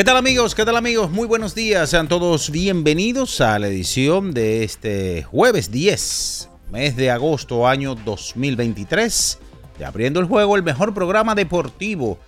¿Qué tal amigos? ¿Qué tal amigos? Muy buenos días. Sean todos bienvenidos a la edición de este jueves 10, mes de agosto, año 2023. De Abriendo el Juego, el mejor programa deportivo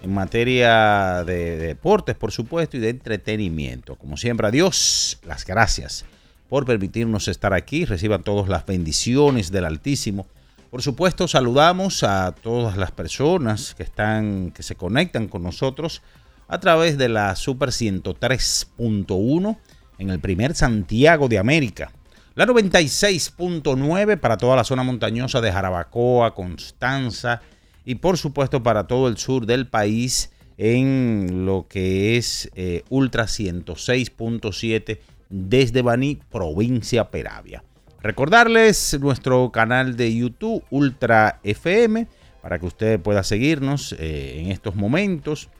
en materia de deportes, por supuesto, y de entretenimiento. Como siempre, a Dios las gracias por permitirnos estar aquí. Reciban todas las bendiciones del Altísimo. Por supuesto, saludamos a todas las personas que están, que se conectan con nosotros a través de la Super 103.1 en el primer Santiago de América. La 96.9 para toda la zona montañosa de Jarabacoa, Constanza y por supuesto para todo el sur del país en lo que es eh, Ultra 106.7 desde Baní, provincia Peravia. Recordarles nuestro canal de YouTube Ultra FM para que usted pueda seguirnos eh, en estos momentos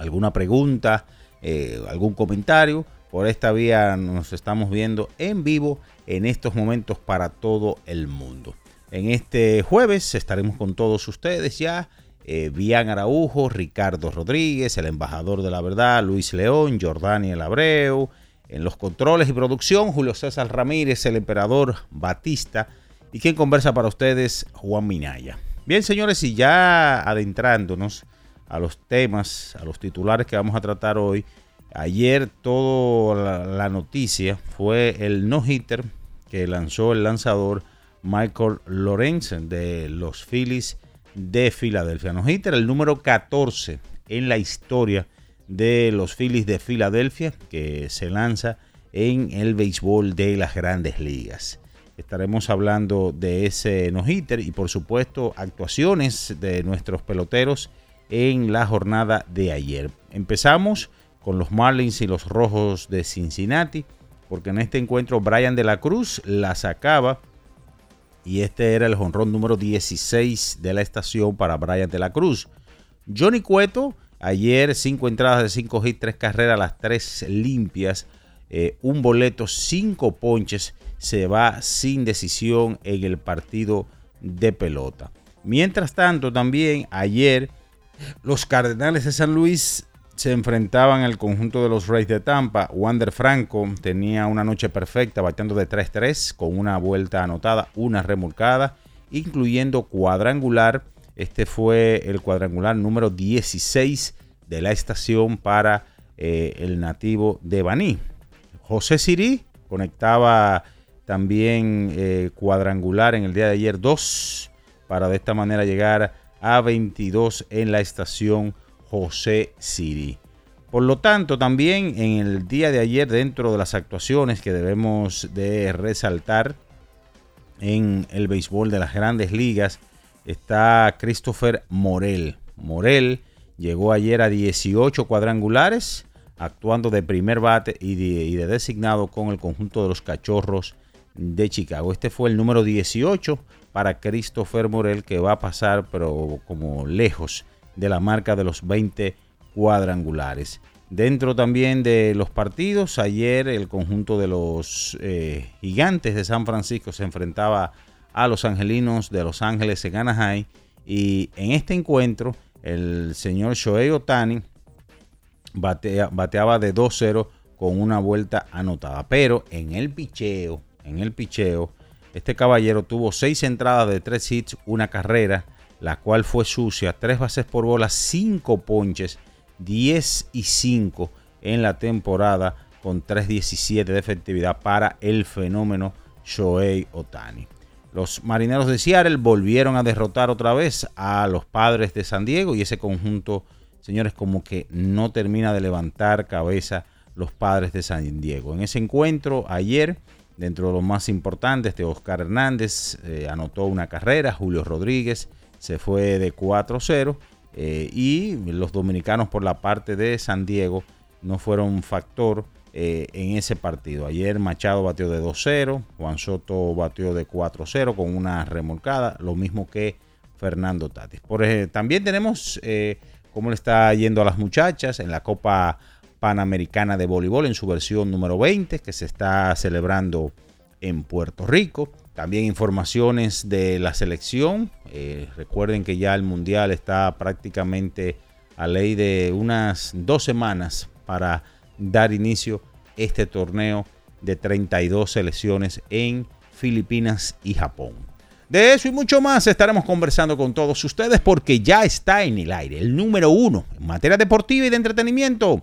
alguna pregunta, eh, algún comentario, por esta vía nos estamos viendo en vivo en estos momentos para todo el mundo. En este jueves estaremos con todos ustedes ya. Eh, Bian Araujo, Ricardo Rodríguez, el embajador de la verdad, Luis León, Jordani El Abreu, en los controles y producción, Julio César Ramírez, el emperador Batista, y quien conversa para ustedes, Juan Minaya. Bien, señores, y ya adentrándonos a los temas, a los titulares que vamos a tratar hoy. Ayer toda la, noticia fue el no-hitter que lanzó el lanzador Michael Lorenzen de los Phillies de Filadelfia. No-hitter, el número 14 en la historia de los Phillies de Filadelfia que se lanza en el béisbol de las grandes ligas. Estaremos hablando de ese no-hitter y por supuesto actuaciones de nuestros peloteros en la jornada de ayer. Empezamos con los Marlins y los Rojos de Cincinnati, porque en este encuentro Brian de la Cruz la sacaba y este era el jonrón número 16 de la estación para Brian de la Cruz. Johnny Cueto, ayer 5 entradas de 5 hits, 3 carreras, las 3 limpias, eh, un boleto, 5 ponches, se va sin decisión en el partido de pelota. Mientras tanto, también ayer los Cardenales de San Luis se enfrentaban al conjunto de los Rays de Tampa. Wander Franco tenía una noche perfecta, bateando de 3-3 con una vuelta anotada, una remolcada, incluyendo cuadrangular. Este fue el cuadrangular número 16 de la estación para eh, el nativo de Baní. José Sirí conectaba también eh, cuadrangular en el día de ayer 2 para de esta manera llegar a 22 en la estación José Siri. Por lo tanto, también en el día de ayer, dentro de las actuaciones que debemos de resaltar en el béisbol de las grandes ligas, está Christopher Morel. Morel llegó ayer a 18 cuadrangulares, actuando de primer bate y de, y de designado con el conjunto de los cachorros de Chicago. Este fue el número 18 para Christopher Morel, que va a pasar, pero como lejos de la marca de los 20 cuadrangulares. Dentro también de los partidos, ayer el conjunto de los eh, gigantes de San Francisco se enfrentaba a los angelinos de Los Ángeles en Anaheim. Y en este encuentro, el señor Shohei Otani bateaba de 2-0 con una vuelta anotada. Pero en el picheo, en el picheo, este caballero tuvo seis entradas de tres hits, una carrera, la cual fue sucia, tres bases por bola, cinco ponches, 10 y 5 en la temporada con 3.17 de efectividad para el fenómeno Shohei Otani. Los marineros de Seattle volvieron a derrotar otra vez a los padres de San Diego y ese conjunto, señores, como que no termina de levantar cabeza los padres de San Diego. En ese encuentro ayer, dentro de los más importantes, de Oscar Hernández eh, anotó una carrera, Julio Rodríguez se fue de 4-0 eh, y los dominicanos por la parte de San Diego no fueron factor eh, en ese partido. Ayer Machado batió de 2-0, Juan Soto batió de 4-0 con una remolcada, lo mismo que Fernando Tatis. Por, también tenemos cómo le está yendo a las muchachas en la Copa Panamericana de Voleibol en su versión número 20 que se está celebrando en Puerto Rico. También informaciones de la selección. Eh, recuerden que ya el Mundial está prácticamente a ley de unas dos semanas para dar inicio este torneo de 32 selecciones en Filipinas y Japón. De eso y mucho más estaremos conversando con todos ustedes porque ya está en el aire el número uno en materia deportiva y de entretenimiento,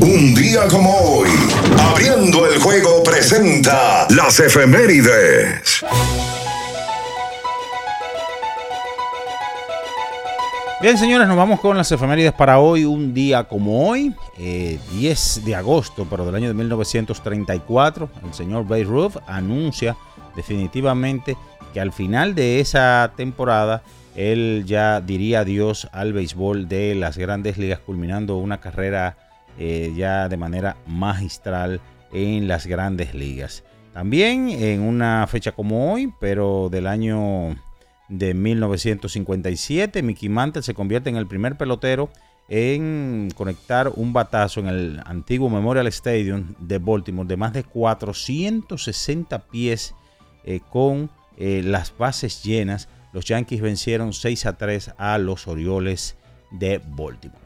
un día como hoy. Abriendo el Juego presenta las efemérides. Bien, señores, nos vamos con las efemérides para hoy, un día como hoy, 10 eh, de agosto, pero del año de 1934. El señor Bay Ruth anuncia definitivamente que al final de esa temporada él ya diría adiós al béisbol de las grandes ligas, culminando una carrera eh, ya de manera magistral en las grandes ligas. También en una fecha como hoy, pero del año de 1957. Mickey Mantle se convierte en el primer pelotero en conectar un batazo en el antiguo Memorial Stadium de Baltimore de más de 460 pies eh, con eh, las bases llenas. Los Yankees vencieron 6 a 3 a los Orioles de Baltimore.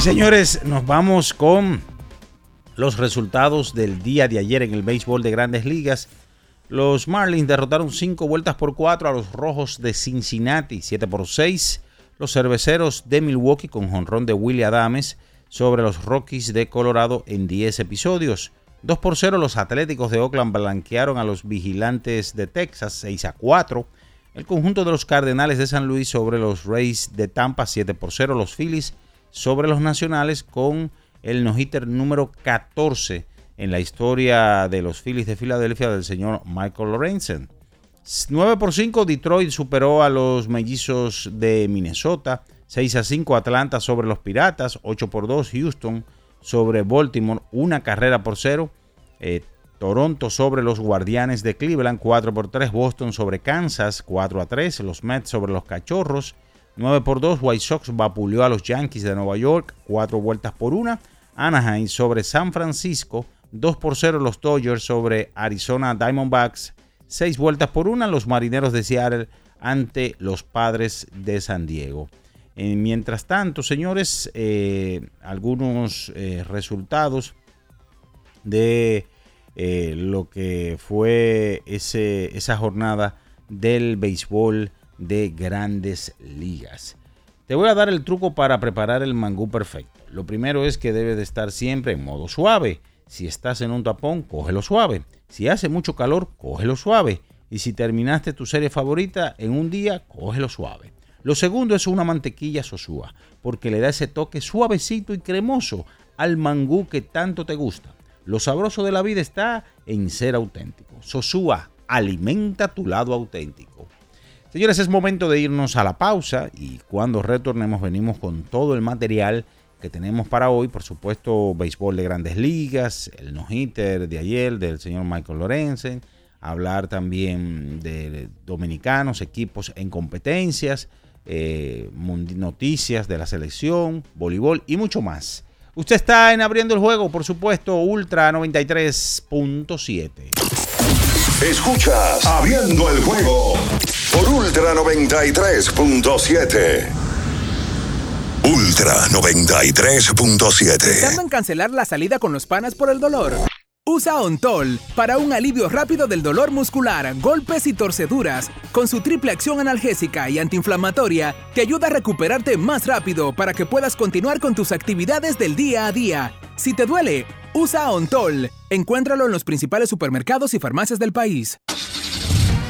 Señores, nos vamos con los resultados del día de ayer en el béisbol de grandes ligas. Los Marlins derrotaron 5 vueltas por 4 a los Rojos de Cincinnati, 7 por 6. Los Cerveceros de Milwaukee con jonrón de Willie Adams sobre los Rockies de Colorado en 10 episodios. 2 por 0 los Atléticos de Oakland blanquearon a los Vigilantes de Texas 6 a 4. El conjunto de los Cardenales de San Luis sobre los Rays de Tampa 7 por 0. Los Phillies sobre los nacionales con el no-hitter número 14 en la historia de los Phillies de Filadelfia del señor Michael Lorenzen. 9 por 5 Detroit superó a los mellizos de Minnesota. 6 a 5 Atlanta sobre los Piratas. 8 por 2 Houston sobre Baltimore. Una carrera por cero. Eh, Toronto sobre los Guardianes de Cleveland, 4 por 3. Boston sobre Kansas, 4 a 3. Los Mets sobre los Cachorros, 9 por 2. White Sox vapuleó a los Yankees de Nueva York, 4 vueltas por 1. Anaheim sobre San Francisco, 2 por 0. Los Dodgers sobre Arizona Diamondbacks, 6 vueltas por 1. Los Marineros de Seattle ante los Padres de San Diego. Eh, mientras tanto, señores, eh, algunos eh, resultados de lo que fue ese, esa jornada del béisbol de grandes ligas. Te voy a dar el truco para preparar el mangú perfecto. Lo primero es que debe de estar siempre en modo suave. Si estás en un tapón, cógelo suave. Si hace mucho calor, cógelo suave. Y si terminaste tu serie favorita en un día, cógelo suave. Lo segundo es una mantequilla sosúa, porque le da ese toque suavecito y cremoso al mangú que tanto te gusta. Lo sabroso de la vida está en ser auténtico. Sosúa, alimenta tu lado auténtico. Señores, es momento de irnos a la pausa y cuando retornemos venimos con todo el material que tenemos para hoy. Por supuesto, béisbol de grandes ligas, el no-hitter de ayer del señor Michael Lorenzen, hablar también de dominicanos, equipos en competencias, eh, noticias de la selección, voleibol y mucho más. Usted está en abriendo el juego, por supuesto, Ultra 93.7. Escuchas Abriendo el juego por Ultra 93.7. Ultra 93.7. ¿Pensando en cancelar la salida con los panas por el dolor? Usa Ontol para un alivio rápido del dolor muscular, golpes y torceduras. Con su triple acción analgésica y antiinflamatoria, te ayuda a recuperarte más rápido para que puedas continuar con tus actividades del día a día. Si te duele, usa Ontol. Encuéntralo en los principales supermercados y farmacias del país.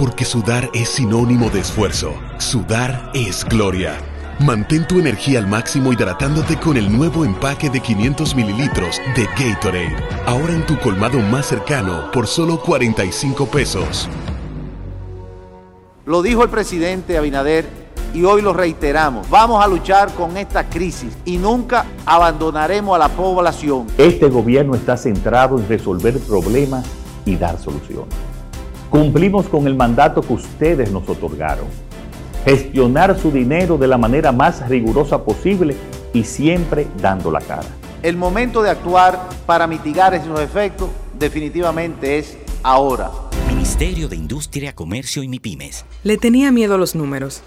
porque sudar es sinónimo de esfuerzo. Sudar es gloria. Mantén tu energía al máximo hidratándote con el nuevo empaque de 500 mililitros de Gatorade. Ahora en tu colmado más cercano por solo 45 pesos. Lo dijo el presidente Abinader y hoy lo reiteramos. Vamos a luchar con esta crisis y nunca abandonaremos a la población. Este gobierno está centrado en resolver problemas y dar soluciones. Cumplimos con el mandato que ustedes nos otorgaron. Gestionar su dinero de la manera más rigurosa posible y siempre dando la cara. El momento de actuar para mitigar esos efectos definitivamente es ahora. Ministerio de Industria, Comercio y MIPIMES. Le tenía miedo a los números.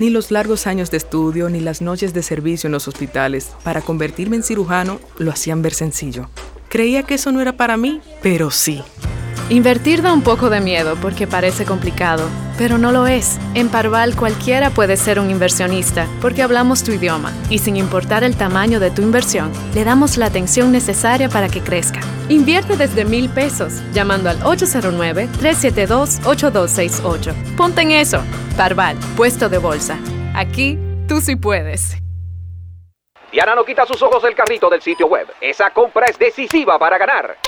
Ni los largos años de estudio ni las noches de servicio en los hospitales para convertirme en cirujano lo hacían ver sencillo. Creía que eso no era para mí, pero sí. Invertir da un poco de miedo porque parece complicado, pero no lo es. En Parval cualquiera puede ser un inversionista porque hablamos tu idioma y sin importar el tamaño de tu inversión, le damos la atención necesaria para que crezca. Invierte desde mil pesos llamando al 809-372-8268. Ponte en eso. Parval, puesto de bolsa. Aquí tú sí puedes. Diana no quita sus ojos del carrito del sitio web. Esa compra es decisiva para ganar.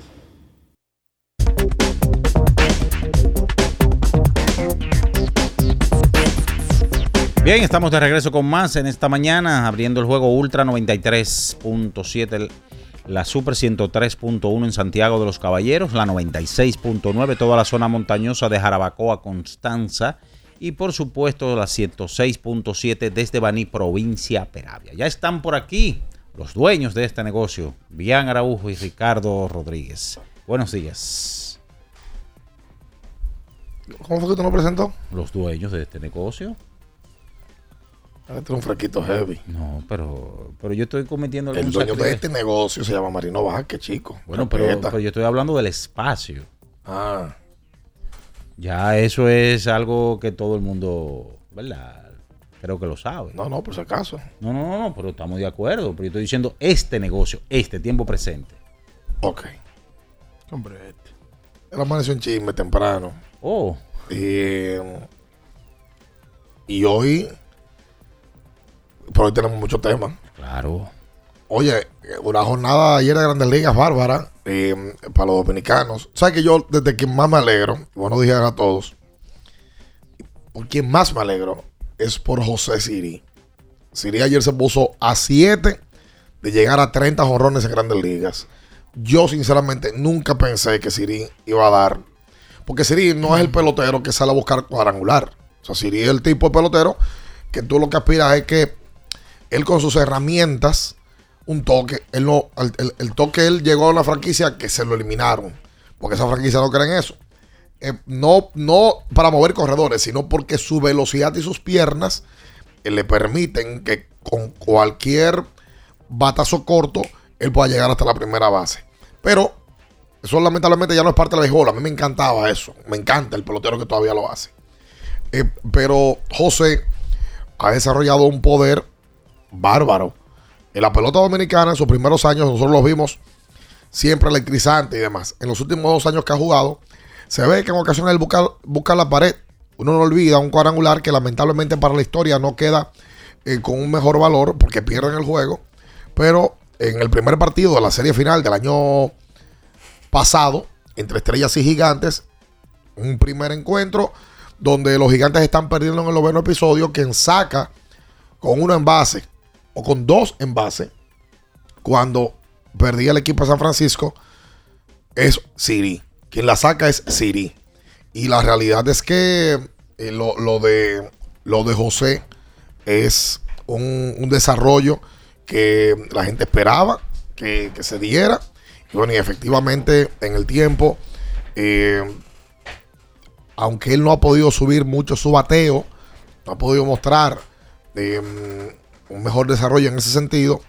Bien, estamos de regreso con más en esta mañana, abriendo el juego Ultra 93.7, la Super 103.1 en Santiago de los Caballeros, la 96.9, toda la zona montañosa de Jarabacoa, Constanza, y por supuesto la 106.7 desde Baní, provincia Peravia. Ya están por aquí los dueños de este negocio, Bian Araujo y Ricardo Rodríguez. Buenos días. ¿Cómo fue que tú nos presentó? Los dueños de este negocio. Este es un fraquito heavy. No, pero, pero yo estoy cometiendo El dueño de este negocio se llama Marino Vázquez, chico. Bueno, pero, pero, yo estoy hablando del espacio. Ah. Ya eso es algo que todo el mundo, ¿verdad? Creo que lo sabe. No, no, por si acaso. No, no, no, no, pero estamos de acuerdo. Pero yo estoy diciendo este negocio, este tiempo presente. Ok. Hombre, este. Él amaneció en chisme temprano. Oh. Y, y hoy pero hoy tenemos muchos temas. Claro. Oye, una jornada ayer de Grandes Ligas bárbara eh, para los dominicanos. ¿Sabes que yo, desde quien más me alegro, buenos días a todos, por quien más me alegro es por José Siri. Siri ayer se puso a 7 de llegar a 30 jorrones en Grandes Ligas. Yo, sinceramente, nunca pensé que Siri iba a dar. Porque Siri no es el pelotero que sale a buscar cuadrangular. O sea, Siri es el tipo de pelotero que tú lo que aspiras es que él con sus herramientas, un toque, él no, el, toque él llegó a una franquicia que se lo eliminaron, porque esa franquicia no cree en eso. Eh, no, no para mover corredores, sino porque su velocidad y sus piernas eh, le permiten que con cualquier batazo corto él pueda llegar hasta la primera base. Pero eso lamentablemente ya no es parte de la béisbol. A mí me encantaba eso. Me encanta el pelotero que todavía lo hace. Eh, pero José ha desarrollado un poder bárbaro. En la pelota dominicana, en sus primeros años, nosotros los vimos siempre electrizante y demás. En los últimos dos años que ha jugado, se ve que en ocasiones él busca, la pared. Uno no olvida un cuadrangular que lamentablemente para la historia no queda eh, con un mejor valor porque pierden el juego. Pero en el primer partido de la serie final del año pasado, entre estrellas y gigantes, un primer encuentro donde los gigantes están perdiendo en el noveno episodio, quien saca con uno en base o con dos en base, cuando perdía el equipo de San Francisco, es Siri. Quien la saca es Siri. Y la realidad es que eh, lo, de, lo de José es un, desarrollo que la gente esperaba que, se diera. Y bueno, y efectivamente en el tiempo, eh, aunque él no ha podido subir mucho su bateo, no ha podido mostrar eh, un mejor desarrollo en ese sentido.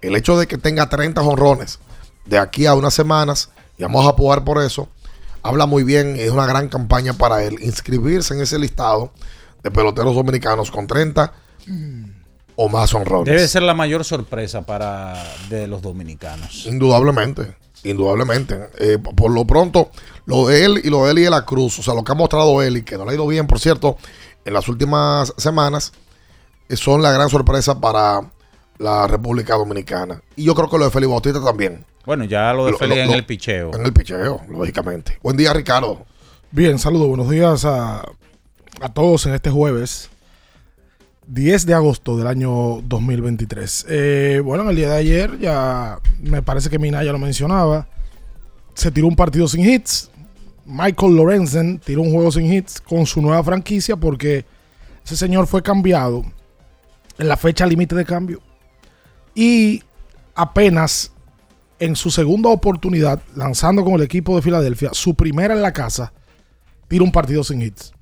El hecho de que tenga 30 jonrones de aquí a unas semanas, y vamos a apoyar por eso, habla muy bien, es una gran campaña para él inscribirse en ese listado de peloteros dominicanos con 30 o más honrones. Debe ser la mayor sorpresa para de los dominicanos. Indudablemente, indudablemente. Eh, por lo pronto, lo de él y lo de él y de la Cruz, o sea, lo que ha mostrado él y que no le ha ido bien, por cierto, en las últimas semanas, son la gran sorpresa para la República Dominicana. Y yo creo que lo de Félix Bautista también. Bueno, ya lo de Félix en el picheo. En el picheo, lógicamente. Buen día, Ricardo. Bien, saludos, buenos días a, a todos en este jueves 10 de agosto del año 2023. Eh, bueno, en el día de ayer ya me parece que Mina ya lo mencionaba. Se tiró un partido sin hits. Michael Lorenzen tiró un juego sin hits con su nueva franquicia porque ese señor fue cambiado en la fecha límite de cambio. Y apenas en su segunda oportunidad, lanzando con el equipo de Filadelfia, su primera en la casa, tira un partido sin hits.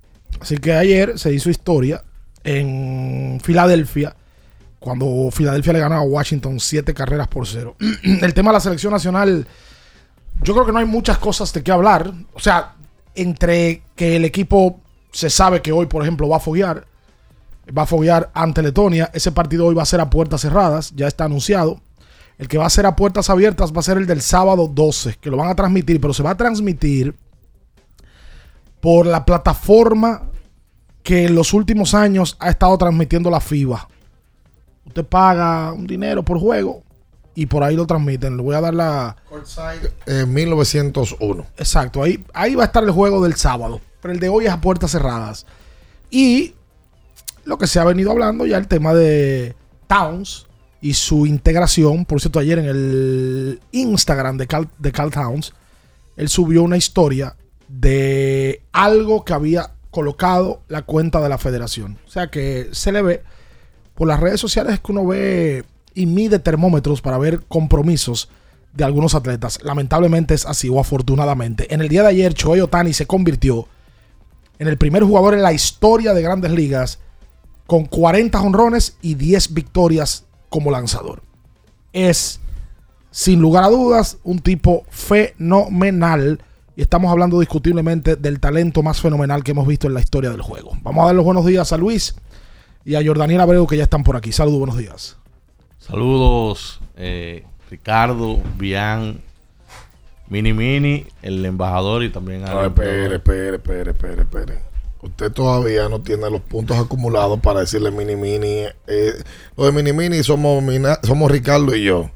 Así que ayer se hizo historia en Filadelfia, cuando Filadelfia le ganó a Washington siete carreras por cero. el tema de la selección nacional, yo creo que no hay muchas cosas de qué hablar. O sea, entre que el equipo se sabe que hoy, por ejemplo, va a foguear va a foguear ante Letonia. Ese partido hoy va a ser a puertas cerradas, ya está anunciado. El que va a ser a puertas abiertas va a ser el del sábado 12, que lo van a transmitir, pero se va a transmitir por la plataforma que en los últimos años ha estado transmitiendo la FIBA. Usted paga un dinero por juego y por ahí lo transmiten. Le voy a dar la. En 1901. Exacto, ahí, ahí va a estar el juego del sábado. Pero el de hoy es a puertas cerradas. Y lo que se ha venido hablando ya, el tema de Towns y su integración. Por cierto, ayer en el Instagram de Cal, de Cal Towns, él subió una historia de algo que había colocado la cuenta de la federación. O sea que se le ve por las redes sociales que uno ve y mide termómetros para ver compromisos de algunos atletas. Lamentablemente es así o afortunadamente. En el día de ayer, Choey Otani se convirtió en el primer jugador en la historia de grandes ligas con 40 honrones y 10 victorias como lanzador. Es, sin lugar a dudas, un tipo fenomenal. Y estamos hablando discutiblemente del talento más fenomenal que hemos visto en la historia del juego. Vamos a dar los buenos días a Luis y a Jordaniel Abreu que ya están por aquí. Saludos, buenos días. Saludos, eh, Ricardo, Bian, Mini Mini, el embajador y también a. espere, espere, espere, espere, espere. Usted todavía no tiene los puntos acumulados para decirle Mini Mini. Eh, lo de Mini Mini somos, somos Ricardo y yo.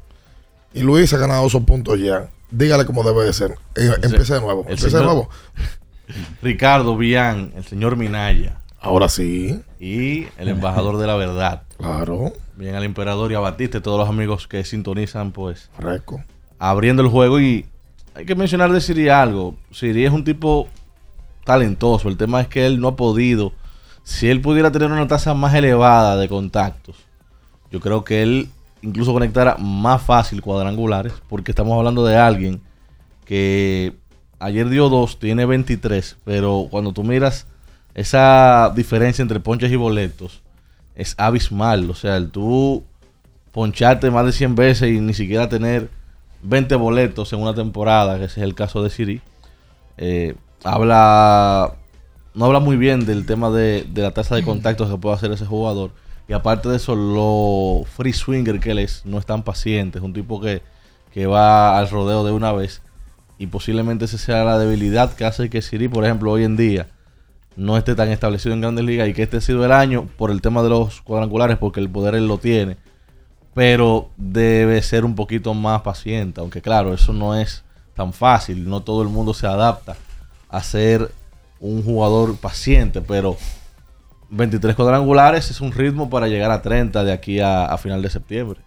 Y Luis ha ganado esos puntos ya. Dígale cómo debe de ser. Eh, empiece de nuevo. Empiece de nuevo. Ricardo Bian, el señor Minaya. Ahora sí. Y el embajador de la verdad. Claro. Bien al emperador y a Batiste, todos los amigos que sintonizan, pues. Reco. Abriendo el juego y hay que mencionar de Siri algo. Siri es un tipo talentoso. El tema es que él no ha podido. Si él pudiera tener una tasa más elevada de contactos, yo creo que él incluso conectara más fácil cuadrangulares, porque estamos hablando de alguien que ayer dio dos, tiene 23, pero cuando tú miras esa diferencia entre ponches y boletos, es abismal. O sea, tú poncharte más de 100 veces y ni siquiera tener 20 boletos en una temporada, que ese es el caso de Siri, eh, habla no habla muy bien del tema de, la tasa de contactos que puede hacer ese jugador. Y aparte de eso, lo free swinger que él es, no es tan paciente. Es un tipo que, que va al rodeo de una vez. Y posiblemente esa sea la debilidad que hace que Siri, por ejemplo, hoy en día no esté tan establecido en grandes ligas y que este ha sido el año por el tema de los cuadrangulares, porque el poder él lo tiene. Pero debe ser un poquito más paciente, aunque claro, eso no es tan fácil. No todo el mundo se adapta a ser un jugador paciente, pero 23 cuadrangulares es un ritmo para llegar a 30 de aquí a, final de septiembre.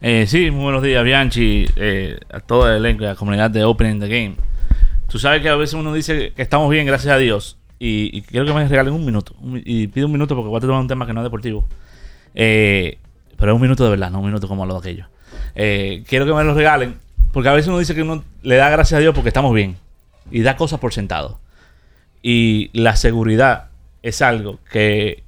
Eh, sí, muy buenos días, Bianchi, eh, a todo el elenco y a la comunidad de Opening the Game. Tú sabes que a veces uno dice que estamos bien, gracias a Dios, y, quiero que me regalen un minuto, y pido un minuto porque voy a tomar un tema que no es deportivo. Eh, pero es un minuto de verdad, no un minuto como lo de aquello. quiero que me lo regalen, porque a veces uno dice que uno le da gracias a Dios porque estamos bien y da cosas por sentado. Y la seguridad es algo que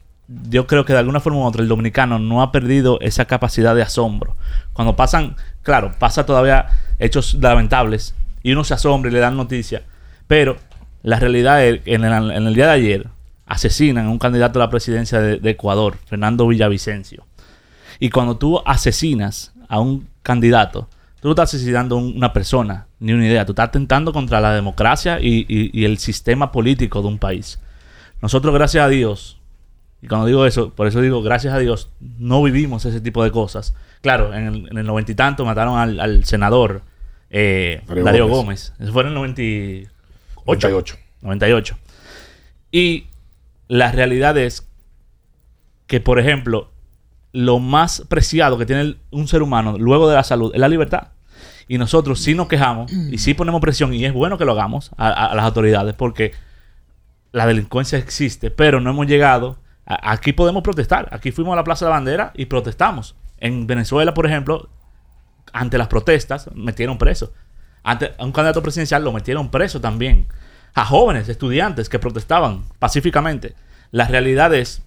yo creo que de alguna forma u otra el dominicano no ha perdido esa capacidad de asombro. Cuando pasan, claro, pasa todavía hechos lamentables y uno se asombra y le dan noticias, pero la realidad es que en el, día de ayer asesinan a un candidato a la presidencia de Ecuador, Fernando Villavicencio. Y cuando tú asesinas a un candidato, Tú no estás asesinando a una persona, ni una idea. Tú estás atentando contra la democracia y, el sistema político de un país. Nosotros, gracias a Dios, y cuando digo eso, por eso digo, gracias a Dios, no vivimos ese tipo de cosas. Claro, en el, noventa y tanto mataron al, senador eh, Darío, Gómez. Eso fue en el 98. 98. 98. Y la realidad es que, por ejemplo, lo más preciado que tiene un ser humano luego de la salud es la libertad. Y nosotros sí nos quejamos y sí ponemos presión, y es bueno que lo hagamos a, las autoridades, porque la delincuencia existe, pero no hemos llegado. aquí podemos protestar. Aquí fuimos a la Plaza de la Bandera y protestamos. En Venezuela, por ejemplo, ante las protestas, metieron preso. Ante a un candidato presidencial lo metieron preso también. A jóvenes, estudiantes que protestaban pacíficamente. La realidad es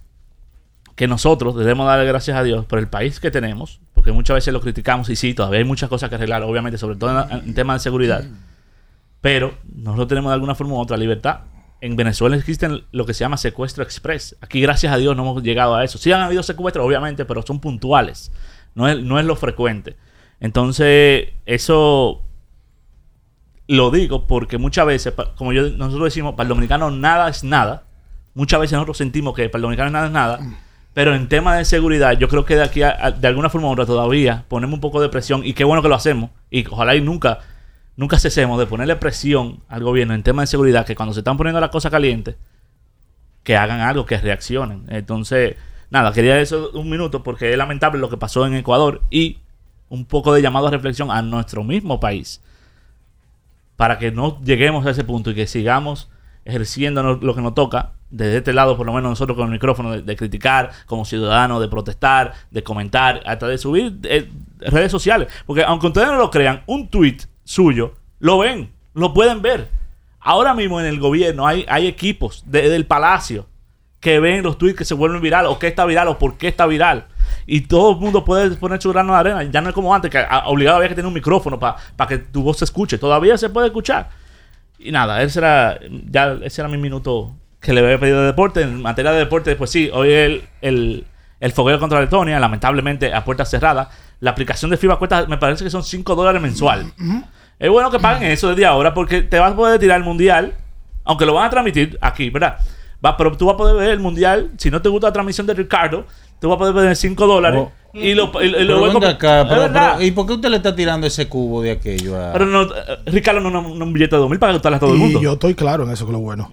que nosotros debemos darle gracias a Dios por el país que tenemos, porque muchas veces lo criticamos y sí, todavía hay muchas cosas que arreglar, obviamente, sobre todo en, temas de seguridad. Pero nosotros tenemos de alguna forma u otra libertad. En Venezuela existen lo que se llama secuestro express. Aquí, gracias a Dios, no hemos llegado a eso. Sí han habido secuestros, obviamente, pero son puntuales. No es, no es lo frecuente. Entonces, eso lo digo porque muchas veces, como yo, nosotros decimos, para el dominicano nada es nada. Muchas veces nosotros sentimos que para el dominicano nada es nada. Pero en tema de seguridad, yo creo que de aquí a, de alguna forma u otra todavía ponemos un poco de presión y qué bueno que lo hacemos. Y ojalá y nunca, nunca cesemos de ponerle presión al gobierno en tema de seguridad, que cuando se están poniendo las cosas calientes, que hagan algo, que reaccionen. Entonces, nada, quería eso un minuto porque es lamentable lo que pasó en Ecuador y un poco de llamado a reflexión a nuestro mismo país para que no lleguemos a ese punto y que sigamos ejerciendo lo que nos toca desde este lado, por lo menos nosotros con el micrófono, de, criticar como ciudadanos, de protestar, de comentar, hasta de subir eh, redes sociales. Porque aunque ustedes no lo crean, un tweet suyo lo ven, lo pueden ver. Ahora mismo en el gobierno hay, hay equipos de- del palacio que ven los tweets que se vuelven viral o qué está viral o por qué está viral. Y todo el mundo puede poner su grano de arena. Ya no es como antes, que obligado había que tener un micrófono para que tu voz se escuche. Todavía se puede escuchar. Y nada, ese era, ya, ese era mi minuto que le había pedido de deporte. En materia de deporte, pues sí, hoy el, el, el fogueo contra Letonia, lamentablemente a puertas cerradas. La aplicación de FIBA cuesta, me parece que son 5 dólares mensual. Es bueno que paguen eso desde ahora porque te vas a poder tirar el mundial, aunque lo van a transmitir aquí, ¿verdad? Va, pero tú vas a poder ver el mundial. Si no te gusta la transmisión de Ricardo, tú vas a poder ver 5 dólares. y lo, y- y lo acá, pero- pero- ¿y por qué usted le está tirando ese cubo de aquello a... Pero no, eh, Ricardo no, no, no un billete de 2000 para gustarle a todo el mundo. yo estoy claro en eso que es lo bueno.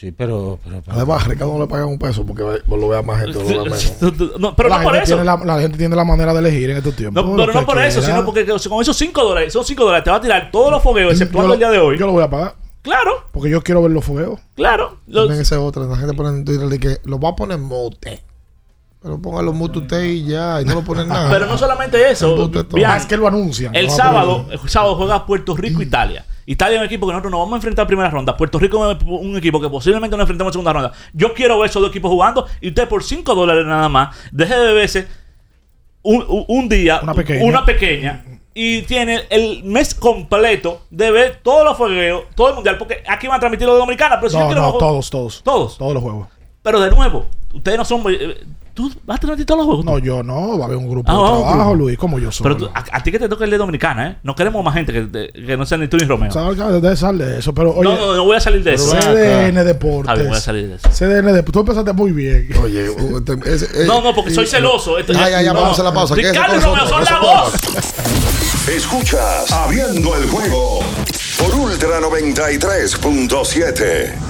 Sí, pero... pero, pero- Además, a Ricardo no le pagan un peso porque lo vea más gente, lo vea menos. No, pero la no por eso. Tiene la, la gente tiene la manera de elegir en estos tiempos. No, pero no por eso, sino porque con esos 5 dólares, esos 5 dólares te va a tirar todos los fogueos, exceptuando lo- el día de hoy. Yo lo voy a pagar. Claro, Porque yo quiero ver los fogueos. claro. Los- También esa es otra. La gente pone en Twitter de que lo va a poner mute. Pero póngalo mute usted y ya. Y no lo ponen nada. Pero no solamente eso. Es que lo anuncian. el sábado, el sábado juega Puerto Rico Italia. Italia es un equipo que nosotros nos vamos a enfrentar en primera ronda. Puerto Rico es un equipo que posiblemente nos enfrentemos en segunda ronda. Yo quiero ver esos dos equipos jugando y usted por 5 dólares nada más deje de beberse un, un- día, Una pequeña. una pequeña, y tiene el mes completo de ver todos los fogueos, todo el mundial, porque aquí van a transmitir los dominicanos. Pero si yo No, quiero no, todos, todos. Todos. Todos los juegos. Pero de nuevo, ustedes no son. ¿Tú vas a transmitir todos los juegos? No, yo no. Va a haber un grupo Ah, de trabajo, grupo. Luis, como yo soy. Pero tú- a, a ti que te toca el de Dominicana, ¿eh? No queremos más gente que, de- que no sea ni tú ni Romeo. Salga de sal de eso. Pero oye, no, no, no voy a salir de eso. CDN Deportes. Javi, voy a salir de eso. CDN Deportes. Tú empezaste muy bien. Oye, No, no, porque soy celoso. Esto- Ya, ya, ya, no. vamos a hacer la pausa. Ricardo y Romeo son la voz. Escuchas Abriendo el juego por Ultra 93.7.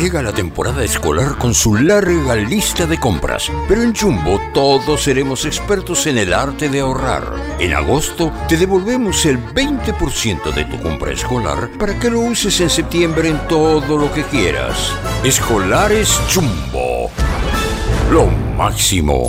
Llega la temporada escolar con su larga lista de compras, pero en Jumbo todos seremos expertos en el arte de ahorrar. En agosto te devolvemos el 20% de tu compra escolar para que lo uses en septiembre en todo lo que quieras. Escolares Jumbo. Lo máximo.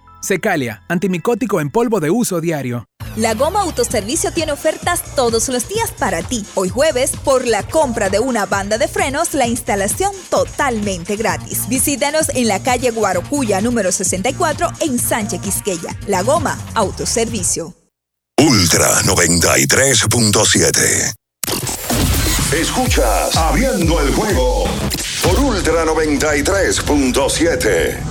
Secalia, antimicótico en polvo de uso diario. La Goma Autoservicio tiene ofertas todos los días para ti. Hoy jueves, por la compra de una banda de frenos, la instalación totalmente gratis. Visítanos en la calle Guarocuya número 64 en Sánchez Quisqueya. La Goma Autoservicio. Ultra 93.7. Escuchas Abriendo el juego por Ultra 93.7.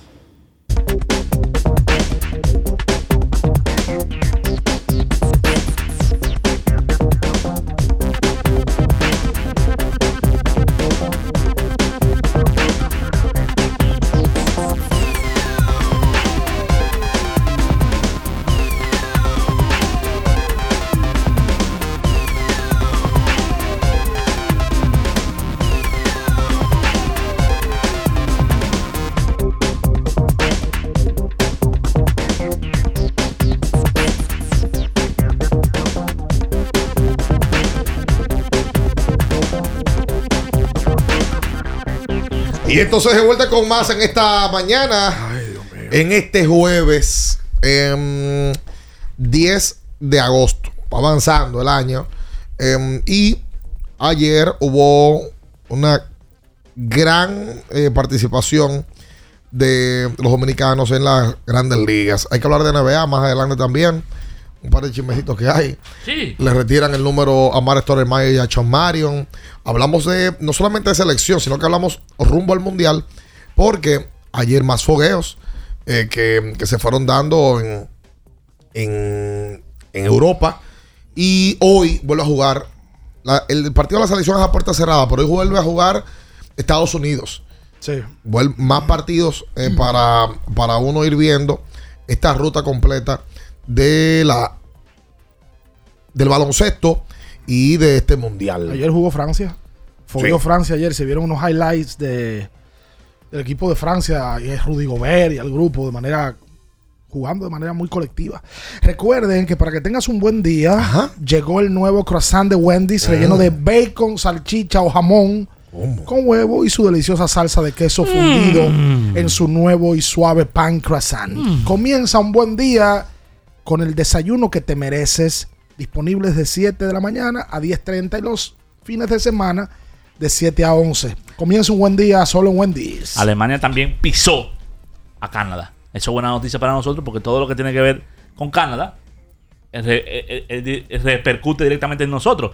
Y entonces de vuelta con más en esta mañana. En este jueves em, 10 de agosto. Va avanzando el año. Em, y ayer hubo una gran eh, participación de los dominicanos en las grandes ligas. Hay que hablar de NBA más adelante también. Un par de chismecitos que hay. Sí. Le retiran el número a Mar Stoudemire y a Sean Marion. Hablamos de no solamente de selección, sino que hablamos rumbo al mundial. Porque ayer más fogueos eh, que, que se fueron dando en, en, en Europa. Y hoy vuelve a jugar. la- el partido de la selección es a puerta cerrada, pero hoy vuelve a jugar Estados Unidos. Sí. Vuel- más partidos eh, para, para uno ir viendo esta ruta completa de la del baloncesto y de este mundial. Ayer jugó Francia. Sí. Francia ayer. Se vieron unos highlights de, del equipo de Francia y es Rudy Gobert y al grupo de manera jugando de manera muy colectiva. Recuerden que para que tengas un buen día, llegó el nuevo croissant de Wendy's relleno de bacon, salchicha o jamón con huevo y su deliciosa salsa de queso fundido en su nuevo y suave pan croissant. Comienza un buen día con el desayuno que te mereces, disponibles de 7 de la mañana a 10.30 y los fines de semana de 7 a 11. Comienza un buen día solo en Wendy's. Alemania también pisó a Canadá. Eso es buena noticia para nosotros porque todo lo que tiene que ver con Canadá eh, eh, eh, repercute directamente en nosotros.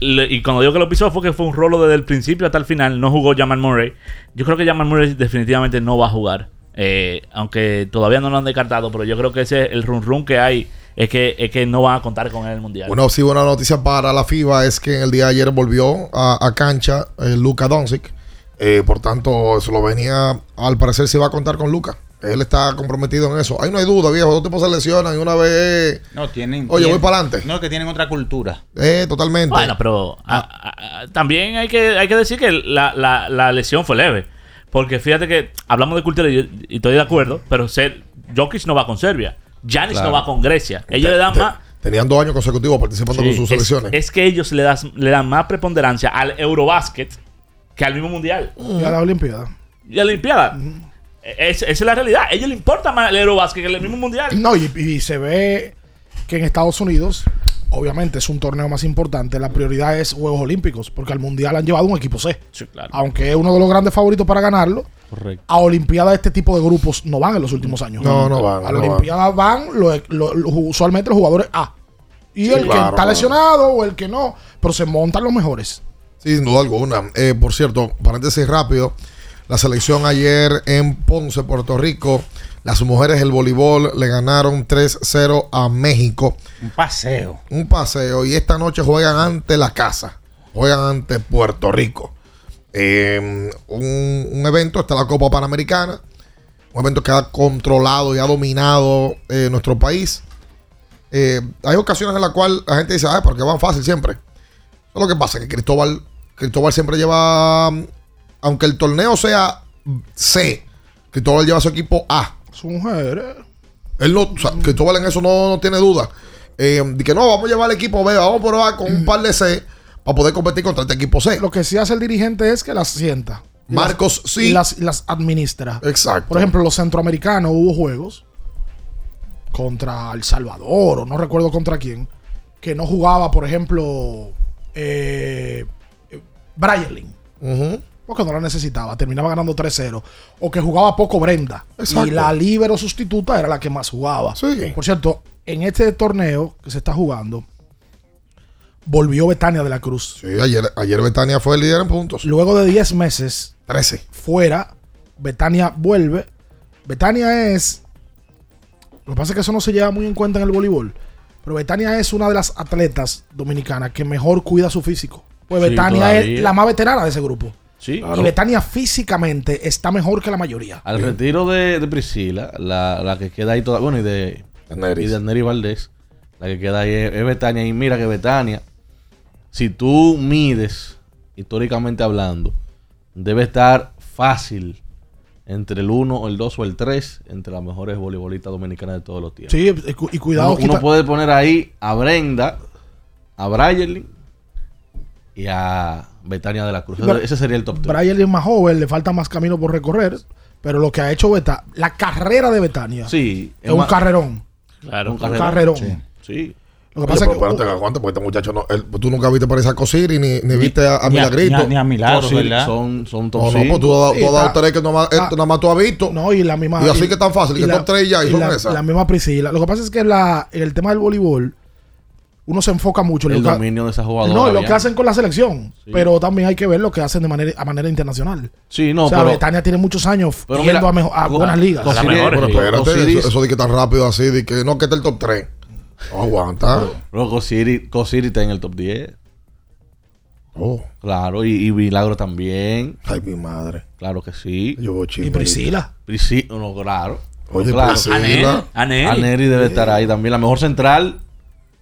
Y cuando digo que lo pisó fue que fue un rolo desde el principio hasta el final. No jugó Jamal Murray. Yo creo que Jamal Murray definitivamente no va a jugar. Eh, aunque todavía no lo han descartado, pero yo creo que ese el run run que hay es que, es que no van a contar con él en el mundial. Bueno, sí, buena noticia para la FIBA es que en el día de ayer volvió a, a cancha eh, Luka Doncic. Eh, por tanto, Eslovenia al parecer se va a contar con Luka. Él está comprometido en eso. Ahí no hay duda, viejo. Dos tipos se lesionan y una vez. No, tienen. Oye, tienen- voy para adelante. No, que tienen otra cultura. Eh, totalmente. Bueno, pero a- a- a- también hay que, hay que decir que la, la- la lesión fue leve. Porque fíjate que hablamos de cultura y, estoy de acuerdo, pero ser, Jokic no va con Serbia. Claro. no va con Grecia. Ellos Te- le dan te- más. Tenían dos años consecutivos participando Sí, con sus es, selecciones. es que ellos le, das- le dan más preponderancia al Eurobasket que al mismo mundial. Y a la Olimpiada. Y a la Olimpiada. Es- esa es la realidad. A ellos les importa más el Eurobasket que el mismo mundial. No, y, y se ve que en Estados Unidos, obviamente es un torneo más importante, la prioridad es Juegos Olímpicos, porque al Mundial han llevado un equipo C. Sí, claro. Aunque es uno de los grandes favoritos para ganarlo, Correcto. A Olimpiada este tipo de grupos no van en los últimos años. No, no van, A la no Olimpiada van, usualmente los jugadores A. Y Sí, el que está claro. lesionado o el que no. Pero se montan los mejores. Sí, sin duda alguna. Eh, por cierto, paréntesis rápido. La selección ayer en Ponce, Puerto Rico. Las mujeres del voleibol le ganaron 3-0 a México. Un paseo. Un paseo. Y esta noche juegan ante la casa. Juegan ante Puerto Rico. Eh, un, un evento, está la Copa Panamericana. Un evento que ha controlado y ha dominado eh, nuestro país. Eh, hay ocasiones en las cuales la gente dice, ay, porque van fácil siempre. Eso es lo que pasa, que Cristóbal, Cristóbal siempre lleva, aunque el torneo sea C, Cristóbal lleva su equipo A. Su mujer. eh. Él no, o sea, Cristóbal en eso no, no tiene duda. Eh, de que no, vamos a llevar al equipo B, vamos a probar con un par de C para poder competir contra este equipo C. Lo que sí hace el dirigente es que las sienta. Marcos, las- sí. Y las, las administra. Exacto. Por ejemplo, los centroamericanos hubo juegos contra El Salvador, o no recuerdo contra quién, que no jugaba, por ejemplo, eh, eh. Porque no la necesitaba, terminaba ganando 3-0. O que jugaba poco Brenda. Exacto. Y la libero sustituta era la que más jugaba. Por cierto, en este torneo que se está jugando, volvió Betania de la Cruz. Sí, ayer, ayer Betania fue el líder en puntos. Luego de 10 meses 13. fuera, Betania vuelve. Betania es. Lo que pasa es que eso no se lleva muy en cuenta en el voleibol. Pero Betania es una de las atletas dominicanas que mejor cuida su físico. Pues Sí, Betania todavía. es la más veterana de ese grupo. Sí. Y Betania físicamente está mejor que la mayoría. Al retiro de, de Priscila, la, la que queda ahí toda, bueno, y de, y de Neri Valdés, la que queda ahí es, es Betania. Y mira que Betania, si tú mides, históricamente hablando, debe estar fácil entre el 1, el 2 o el 3 entre las mejores voleibolistas dominicanas de todos los tiempos. Sí, y cu- y cuidado. Uno, uno puede poner ahí a Brenda, a Brayerlin y a Betania de la Cruz. Pero- Ese sería el top 3. Brian es más joven, le falta más camino por recorrer. Pero lo que ha hecho Betania, la carrera de Betania, Sí, es un carrerón. Claro, un carrerón. Sí. Sí. Lo que Oye, pasa es que espérate, aguanta, porque este muchacho no. él- tú nunca viste por esa Cosiri ni, ni viste a, a ni a- Milagrito. ni a- ni a Milagro, ¿verdad? Son, son top No, no, pues tú has dado- Sí, tú has dado tres que nomás, ah, nada más tú has visto. No, y la misma. Y así que tan fácil, que la- tres ya y son la, esas. La misma Priscila. Lo que pasa es que la, en el tema del voleibol, uno se enfoca mucho en El lo que- dominio de esa jugadora. No, en lo que hacen con la selección. Pero también hay que ver lo que hacen de manera, a manera internacional. Sí, no, o sea, pero- Betania tiene muchos años Pero yendo mira, a, mejo- a co- buenas ligas. Cosiri- Pero espérate, eso, eso de que tan rápido así, de que no, que está el top 3. No aguanta. Pero Cosiri, está en el top 10. Oh. Claro, y, y Milagro también. Ay, mi madre. Claro que sí. Yo Y Priscila. Priscila, no, claro. Oye, claro. Priscila. Aneri. Aneri debe estar ahí también. La mejor central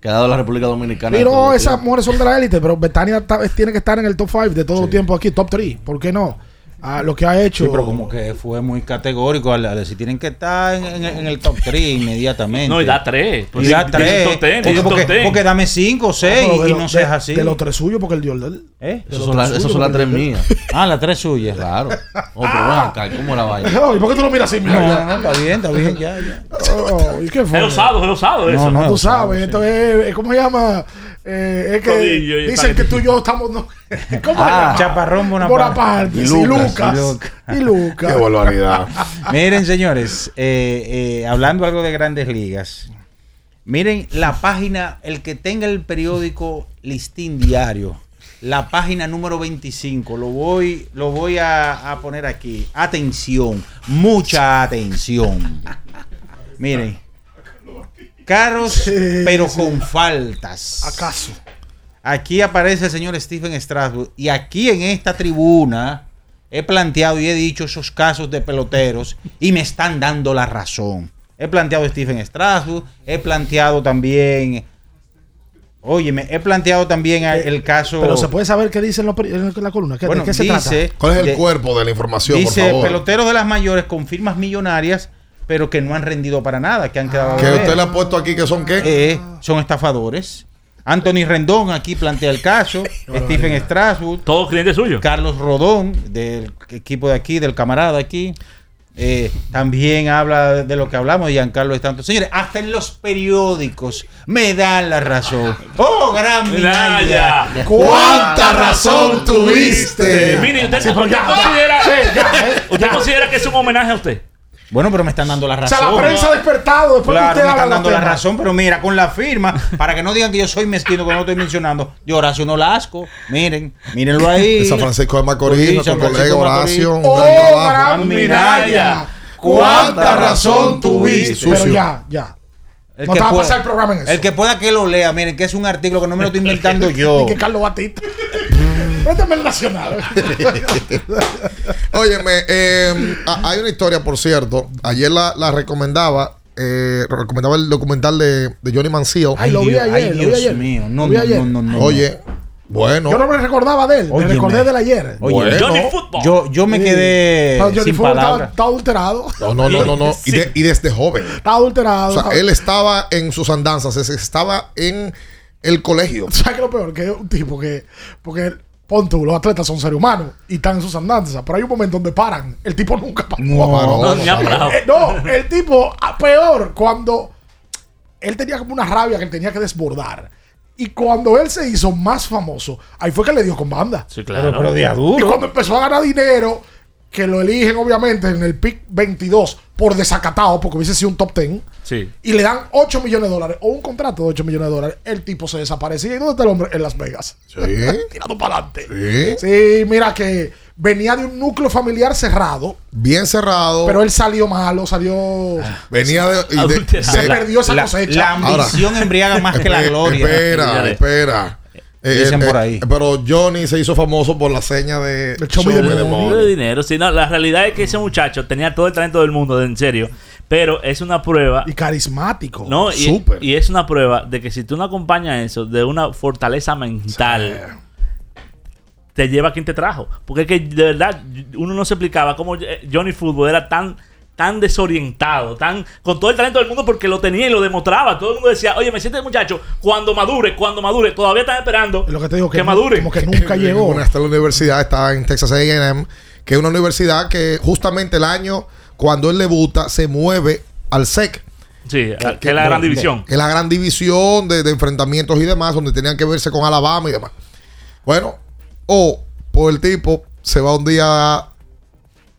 que ha dado la República Dominicana. todos los esas mujeres son de la élite, pero Betania ta- tiene que estar en el top 5 de todo el tiempo aquí, top 3. ¿Por qué no? Ah, lo que ha hecho. Sí, pero como que fue muy categórico al, al decir tienen que estar en, en- en el top 3 inmediatamente. No, y da tres. Y Pues da sí, tres. tiene top ten, Porque, tiene top porque- porque dame 5 o 6 No, pero de y no seas así. De los tres suyos, porque el dio el del. ¿Eh? De Esas los son, las- tres esas suyos, son las porque tres el del- mías. Ah, las tres suyas. Claro. Oh, pero ven acá, ¿cómo la vaina? ¿Y por qué tú lo miras así? No, Mira, no, está bien, está bien, ya, ya. Oh, ¿y qué fue? Es osado, es osado eso. No, no, Tú sabes, sí. esto es, ¿cómo se llama? Eh, es que Rodillo dicen que tú y yo estamos. No, ¿Cómo Ah? Chaparrón Bonaparte. Bonaparte, Y Lucas, Lucas. y Lucas. Y Lucas. Qué barbaridad. Miren, señores, eh, eh, hablando algo de grandes ligas, miren la página, el que tenga el periódico Listín Diario, la página número 25, lo voy, lo voy a, a poner aquí. Atención, mucha atención. Miren, carros, pero con faltas. ¿Acaso? Aquí aparece el señor Stephen Strasburg y aquí en esta tribuna he planteado y he dicho esos casos de peloteros y me están dando la razón. He planteado a Stephen Strasburg, he planteado también, óyeme, he planteado también a- el caso... Pero se puede saber qué dice en, la columna. ¿Qué, Bueno, ¿De qué se dice- trata? ¿Cuál es el De- cuerpo de la información, por Dice favor? peloteros de las mayores con firmas millonarias, pero que no han rendido para nada, que han quedado... Que a usted le ha puesto aquí que son qué? Eh, son estafadores. Anthony Rendón aquí plantea el caso. Stephen Strasburg. Todos clientes suyos. Carlos Rodón, del equipo de aquí, del camarada aquí. eh, también habla de lo que hablamos, Giancarlo es tanto. Señores, hasta en los periódicos me dan la razón. ¡Oh, gran Minaya! ¿Cuánta razón tuviste? Mire, ¿usted, usted ya, considera, ya, sí, ya. ¿usted Ya. considera que es un homenaje a usted? Bueno, pero me están dando la O razón. sea, la prensa ha despertado después Claro, que me usted están habla dando la razón, pero mira, con la firma, para que no digan que yo soy mezquino, que no lo estoy mencionando, de Horacio Nolasco. Miren, mírenlo ahí. De San Francisco de Macorís, nuestro colega. Horacio. un ¡Oh, gran Minaya! ¿Cuánta razón tuviste? Pero ya, ya. El no que te va a pasar el programa en eso. El que pueda que lo lea, miren, que es un artículo que no me lo estoy inventando yo. Y que Carlos Batista. Préstame el nacional. Óyeme, eh, a- hay una historia, por cierto. Ayer la, la recomendaba. Eh, recomendaba el documental de, de Johnny Manziel. Ay, lo vi Dios, ayer, ay, lo vi Dios ayer. mío, no, no, ayer. no, no, no. Oye, bueno. Yo no me recordaba de él, Óyeme. me recordé del ayer. Oye, Bueno. Johnny Football. yo, yo me Sí. quedé Pero Johnny sin Football estaba adulterado. No, no, no, no. no. Y, de- y desde joven. Estaba adulterado. O sea, él estaba en sus andanzas. es- Estaba en el colegio. ¿Sabes qué es lo peor? Que es un tipo que. Porque, pon tú, los atletas son seres humanos y están en sus andanzas. Pero hay un momento donde paran. El tipo nunca paró. No, paró, No, no ni ha paró. parado. Eh, no, el tipo, a peor, cuando él tenía como una rabia que él tenía que desbordar. Y cuando él se hizo más famoso, ahí fue que le dio con banda. Sí, Pero, claro. pero de Y adulto. cuando empezó a ganar dinero, que lo eligen obviamente en el pick 22 por desacatado, porque hubiese sido un top 10, Sí. y le dan 8 millones de dólares o un contrato de 8 millones de dólares, el tipo se desaparecía. ¿Y dónde está el hombre? En Las Vegas. Sí. Tirando para adelante. Sí. Sí, mira que venía de un núcleo familiar cerrado, Bien cerrado. pero él salió malo, salió. venía de. y de- se perdió esa La, cosecha. la ambición embriaga más que la gloria. Espera, espera. Eh, Dicen eh, por eh, ahí. pero Johnny se hizo famoso por la seña de El show me the money. De dinero. Sí, no, la realidad es que ese muchacho tenía todo el talento del mundo, en serio. Pero es una prueba. Y carismático. No, y, Súper. y es una prueba de que si tú no acompañas eso de una fortaleza mental, te lleva a quien te trajo. Porque es que de verdad uno no se explicaba cómo eh, Johnny Football era tan tan desorientado, tan con todo el talento del mundo porque lo tenía y lo demostraba. Todo el mundo decía, oye, me siente muchacho, cuando madure, cuando madure, todavía están esperando Es lo que te digo que, madure. Como que nunca llegó. Una hasta la universidad, está en Texas AM, que es una universidad que justamente el año cuando él debuta se mueve al SEC. Sí, que es la gran división. Que es la gran división de, de enfrentamientos y demás, donde tenían que verse con Alabama y demás. Bueno, o por el tipo se va un día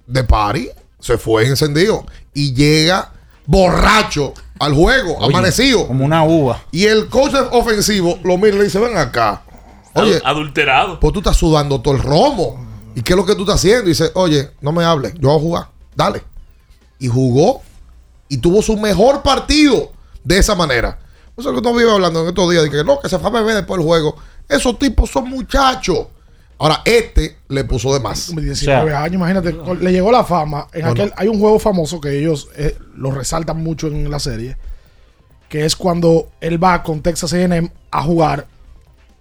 de party, se fue encendido y llega borracho al juego, Oye, amanecido. Como una uva. Y el coach ofensivo lo mira y le dice, ven acá. Oye, adulterado. pues tú estás sudando todo el romo. ¿Y qué es lo que tú estás haciendo? Y dice, oye, no me hables, yo voy a jugar. Dale. Y jugó y tuvo su mejor partido de esa manera. Eso es lo que no vive hablando en estos días, de que no, que se fue a beber después del juego. Esos tipos son muchachos. Ahora, este le puso de más. 19 años, imagínate, le llegó la fama. En No, aquel, no. Hay un juego famoso que ellos eh, lo resaltan mucho en la serie, que es cuando él va con Texas A&M a jugar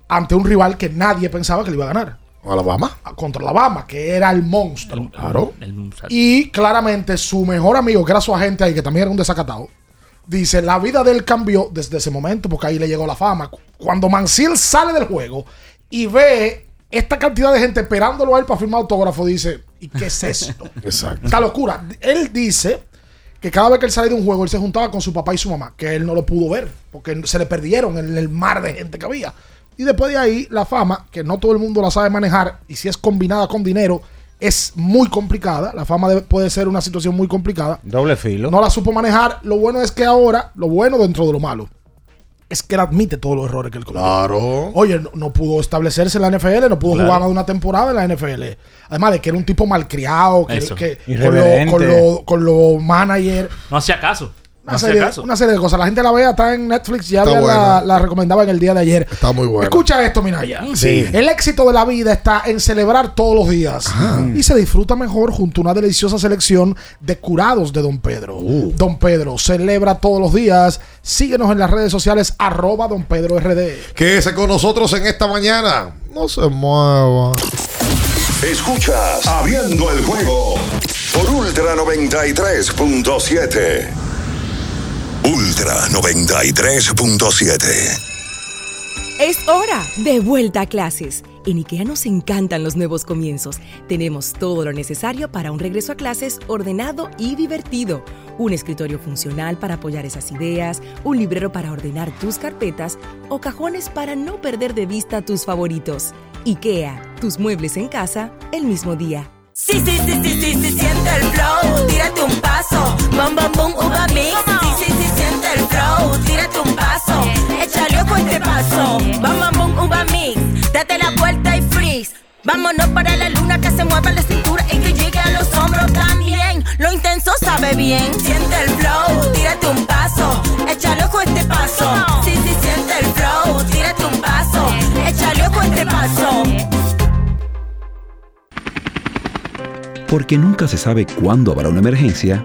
ante un rival que nadie pensaba que le iba a ganar. Alabama. Contra Alabama, que era el monstruo. Claro. Y claramente su mejor amigo, que era su agente ahí, que también era un desacatado, dice, la vida de él cambió desde ese momento, porque ahí le llegó la fama. Cuando Manziel sale del juego y ve esta cantidad de gente esperándolo a él para firmar autógrafo, dice, ¿y qué es esto? Exacto. Esta locura. Él dice que cada vez que él sale de un juego, él se juntaba con su papá y su mamá, que él no lo pudo ver, porque se le perdieron en el mar de gente que había. Y después de ahí, la fama, que no todo el mundo la sabe manejar, y si es combinada con dinero, es muy complicada. La fama puede ser una situación muy complicada. Doble filo. No la supo manejar. Lo bueno es que ahora, lo bueno dentro de lo malo, es que él admite todos los errores que él cometió. Claro. Oye, no, no pudo establecerse en la NFL, no pudo Claro. jugar más de una temporada en la NFL. Además de que era un tipo malcriado, que, que con los con lo, con lo manager. No hacía caso. Una serie, caso. una serie de cosas. La gente la vea, está en Netflix, ya la, buena. la recomendaba en el día de ayer. Está muy bueno. Escucha esto, Minaya. Sí. El éxito de la vida está en celebrar todos los días. Y se disfruta mejor junto a una deliciosa selección de curados de Don Pedro. Don Pedro celebra todos los días. Síguenos en las redes sociales, arroba Don Pedro RD. Quédese con nosotros en esta mañana. No se mueva. Escuchas Abriendo el juego por Ultra 93.7. Ultra 93.7. Es hora de vuelta a clases. En IKEA nos encantan los nuevos comienzos. Tenemos todo lo necesario para un regreso a clases ordenado y divertido. Un escritorio funcional para apoyar esas ideas, un librero para ordenar tus carpetas o cajones para no perder de vista tus favoritos. IKEA, tus muebles en casa el mismo día. Sí, sí, sí, sí, sí, sí, siente el flow, tírate un paso, bom, bom, bom, uva mix. Siente el flow, tírate un paso, échale ojo este paso, bom, bom, uva mix. Date la vuelta y freeze. Vámonos para la luna que se mueva la cintura y que llegue a los hombros también. Lo intenso sabe bien, siente el flow, tírate un paso, échale ojo este paso. Sí, sí, siente el flow, tírate un paso, échale ojo este paso. Porque nunca se sabe cuándo habrá una emergencia,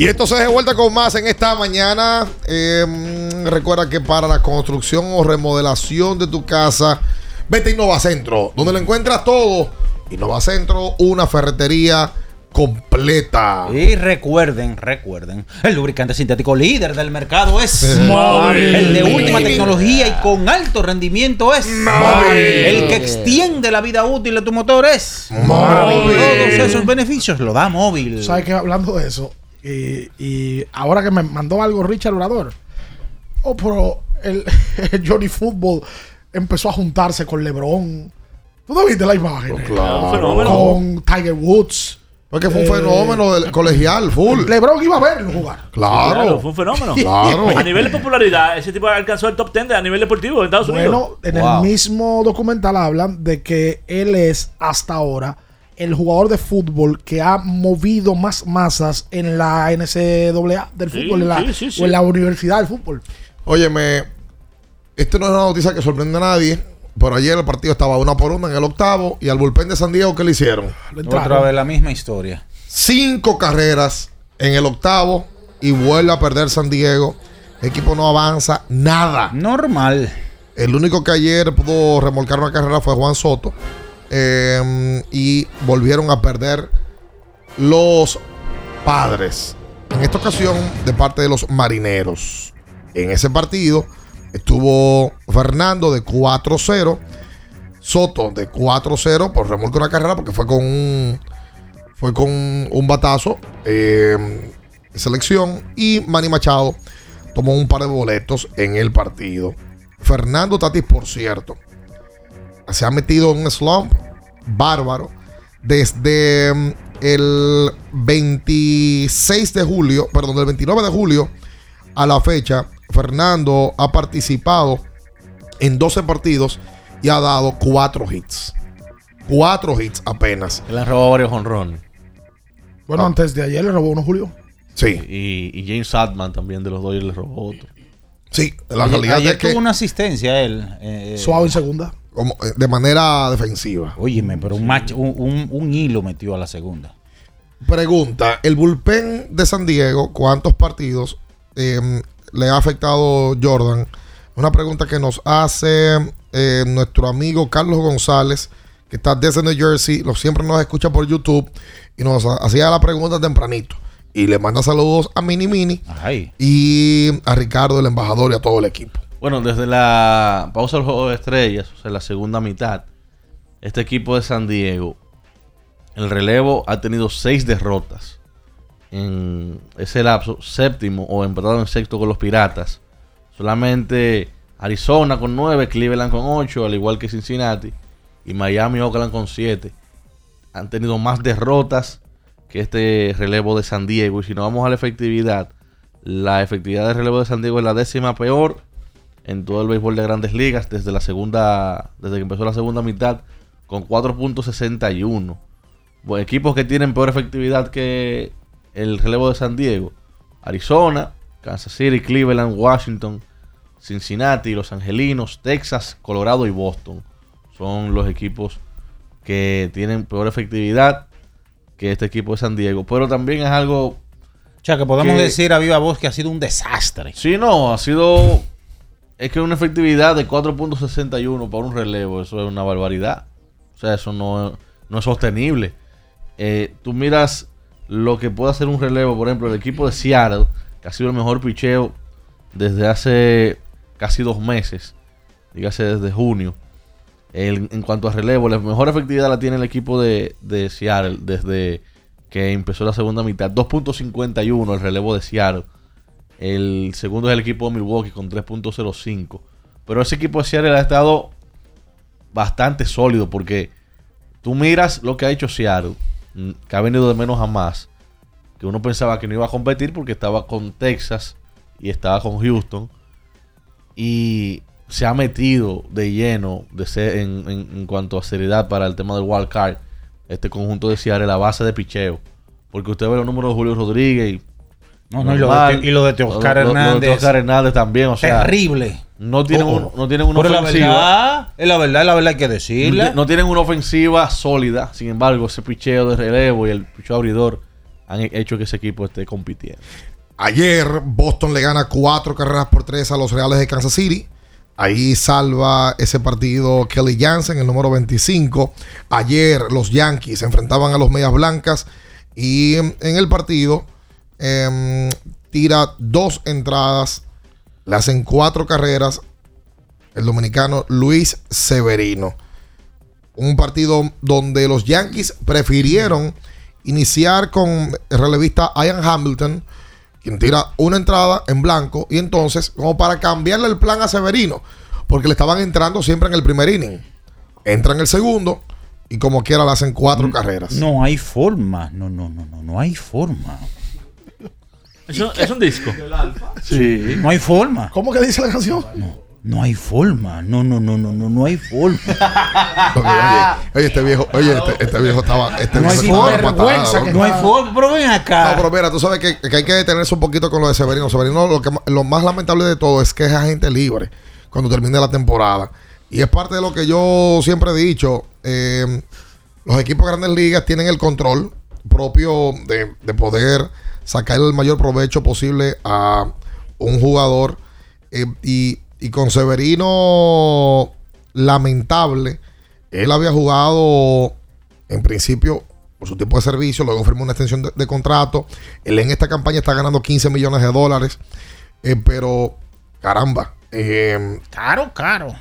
Y esto se de vuelta con más en esta mañana. Eh, recuerda que para la construcción o remodelación de tu casa, vete a Innova Centro, donde lo encuentras todo. Innova Centro, una ferretería completa. Y recuerden, recuerden, el lubricante sintético líder del mercado es Móvil. El de última tecnología y con alto rendimiento es Móvil. El que extiende la vida útil de tu motor es Móvil. Todos esos beneficios lo da móvil. ¿Sabes qué? Hablando de eso, y, y ahora que me mandó algo Richard Orador, oh, pero el, el Johnny Football empezó a juntarse con LeBron. ¿Tú no viste la imagen? claro. Con Tiger Woods. Porque fue un Eh, fenómeno del colegial, full. LeBron iba a verlo jugar. Claro. fue un fenómeno. Claro. A nivel de popularidad, ese tipo alcanzó el top 10 de- a nivel deportivo en Estados Bueno, Unidos. en el mismo documental hablan de que él es hasta ahora el jugador de fútbol que ha movido más masas en la NCAA del Sí, fútbol en la- sí, sí, sí. o en la universidad del fútbol. Óyeme, esto no es una noticia que sorprende a nadie, pero ayer el partido estaba una por una en el octavo y al bullpen de San Diego, ¿qué le hicieron? Otra vez la misma historia. Cinco carreras en el octavo y vuelve a perder San Diego. El equipo no avanza nada. Normal. El único que ayer pudo remolcar una carrera fue Juan Soto. Eh, y volvieron a perder los padres. En esta ocasión, de parte de los marineros. En ese partido estuvo Fernando de 4-0. Soto de 4-0 por remolque una carrera porque fue con un, fue con un batazo eh, selección. Y Manny Machado tomó un par de boletos en el partido. Fernando Tatis, por cierto, se ha metido en un slump bárbaro desde mm, el 26 de julio, perdón, del 29 de julio a la fecha. Fernando ha participado en 12 partidos y ha dado 4 hits. 4 hits apenas. Él han robado varios honrones. Bueno, antes de ayer le robó uno Julio. Sí. Y, y James Sadman también de los Dodgers le robó otro. Sí, la Ayer- realidad ayer es que tuvo una asistencia él. eh, Suave en segunda. Como, eh, de manera defensiva. Óyeme, pero un, match, un, un- un hilo metió a la segunda. Pregunta, el bullpen de San Diego, ¿cuántos partidos eh, le ha afectado Jordan? Una pregunta que nos hace eh, nuestro amigo Carlos González, que está desde New Jersey, lo siempre nos escucha por YouTube y nos ha- hacía la pregunta tempranito. Y le manda saludos a Mini Mini y a Ricardo, el embajador, y a todo el equipo. Bueno, desde la pausa del juego de estrellas, o sea, la segunda mitad, este equipo de San Diego, el relevo ha tenido seis derrotas en ese lapso, séptimo o empatado en sexto con los Piratas. Solamente Arizona con nueve, Cleveland con ocho, al igual que Cincinnati, y Miami Oakland con siete. Han tenido más derrotas que este relevo de San Diego. Y si no vamos a la efectividad, la efectividad del relevo de San Diego es la décima peor en todo el béisbol de grandes ligas desde la segunda, desde que empezó la segunda mitad, con 4.61. Bueno, equipos que tienen peor efectividad que el relevo de San Diego: Arizona, Kansas City, Cleveland, Washington, Cincinnati, Los Angelinos, Texas, Colorado y Boston. Son los equipos que tienen peor efectividad que este equipo de San Diego. Pero también es algo. O sea, que podemos que- decir a viva voz que ha sido un desastre. Sí, no, ha sido. Es que una efectividad de 4.61 para un relevo, eso es una barbaridad. O sea, eso no, no es sostenible. Eh, tú miras lo que puede hacer un relevo, por ejemplo, el equipo de Seattle, que ha sido el mejor picheo desde hace casi dos meses, dígase desde junio. En cuanto a relevo, la mejor efectividad la tiene el equipo de, de Seattle desde que empezó la segunda mitad. 2.51 el relevo de Seattle. El segundo es el equipo de Milwaukee con 3.05. Pero ese equipo de Seattle ha estado bastante sólido porque tú miras lo que ha hecho Seattle, mm, que ha venido de menos a más, que uno pensaba que no iba a competir porque estaba con Texas y estaba con Houston y se ha metido de lleno de en- en cuanto a seriedad para el tema del wild card este conjunto de Seattle la base de picheo porque usted ve los números de Julio Rodríguez y No, no, y lo de y lo de Teoscar lo- lo- lo de Hernández. Teoscar Hernández también o sea Terrible. no tienen, Oh. un- no tienen una Pero la ofensiva verdad, es la verdad, es la verdad hay que no, decirla. ti- no tienen una ofensiva sólida. Sin embargo, ese picheo de relevo y el picheo abridor han he- hecho que ese equipo esté compitiendo. Ayer Boston le gana cuatro carreras por tres a los Reales de Kansas City. Ahí salva ese partido Kelly Jansen, el número 25. Ayer los Yankees se enfrentaban a los Medias Blancas y en el partido em, tira dos entradas, le hacen cuatro carreras el dominicano Luis Severino. Un partido donde los Yankees prefirieron iniciar con el relevista Ian Hamilton, quien tira una entrada en blanco, y entonces, como para cambiarle el plan a Severino, porque le estaban entrando siempre en el primer inning. Entra en el segundo, y como quiera le hacen cuatro carreras. No hay forma. No, no, no, no, no hay forma. Eso- es un disco. Sí. No hay forma. ¿Cómo que dice la canción? No hay forma. No, no, no, no, no, no hay forma. Oye, oye, oye, este viejo, oye, este, este viejo estaba. Este No hay estaba forma. matado. No hay forma. Pero ven acá. No, pero mira, tú sabes que, que hay que detenerse un poquito con lo de Severino. Severino, lo, que, lo más lamentable de todo es que es agente libre cuando termine la temporada. Y es parte de lo que yo siempre he dicho. eh, los equipos de grandes ligas tienen el control propio de, de poder sacar el mayor provecho posible a un jugador. eh, y, con Severino, lamentable, él había jugado en principio por su tiempo de servicio, luego firmó una extensión de, de contrato. Él en esta campaña está ganando 15 millones de dólares. eh, pero, caramba. eh, Caro, caro.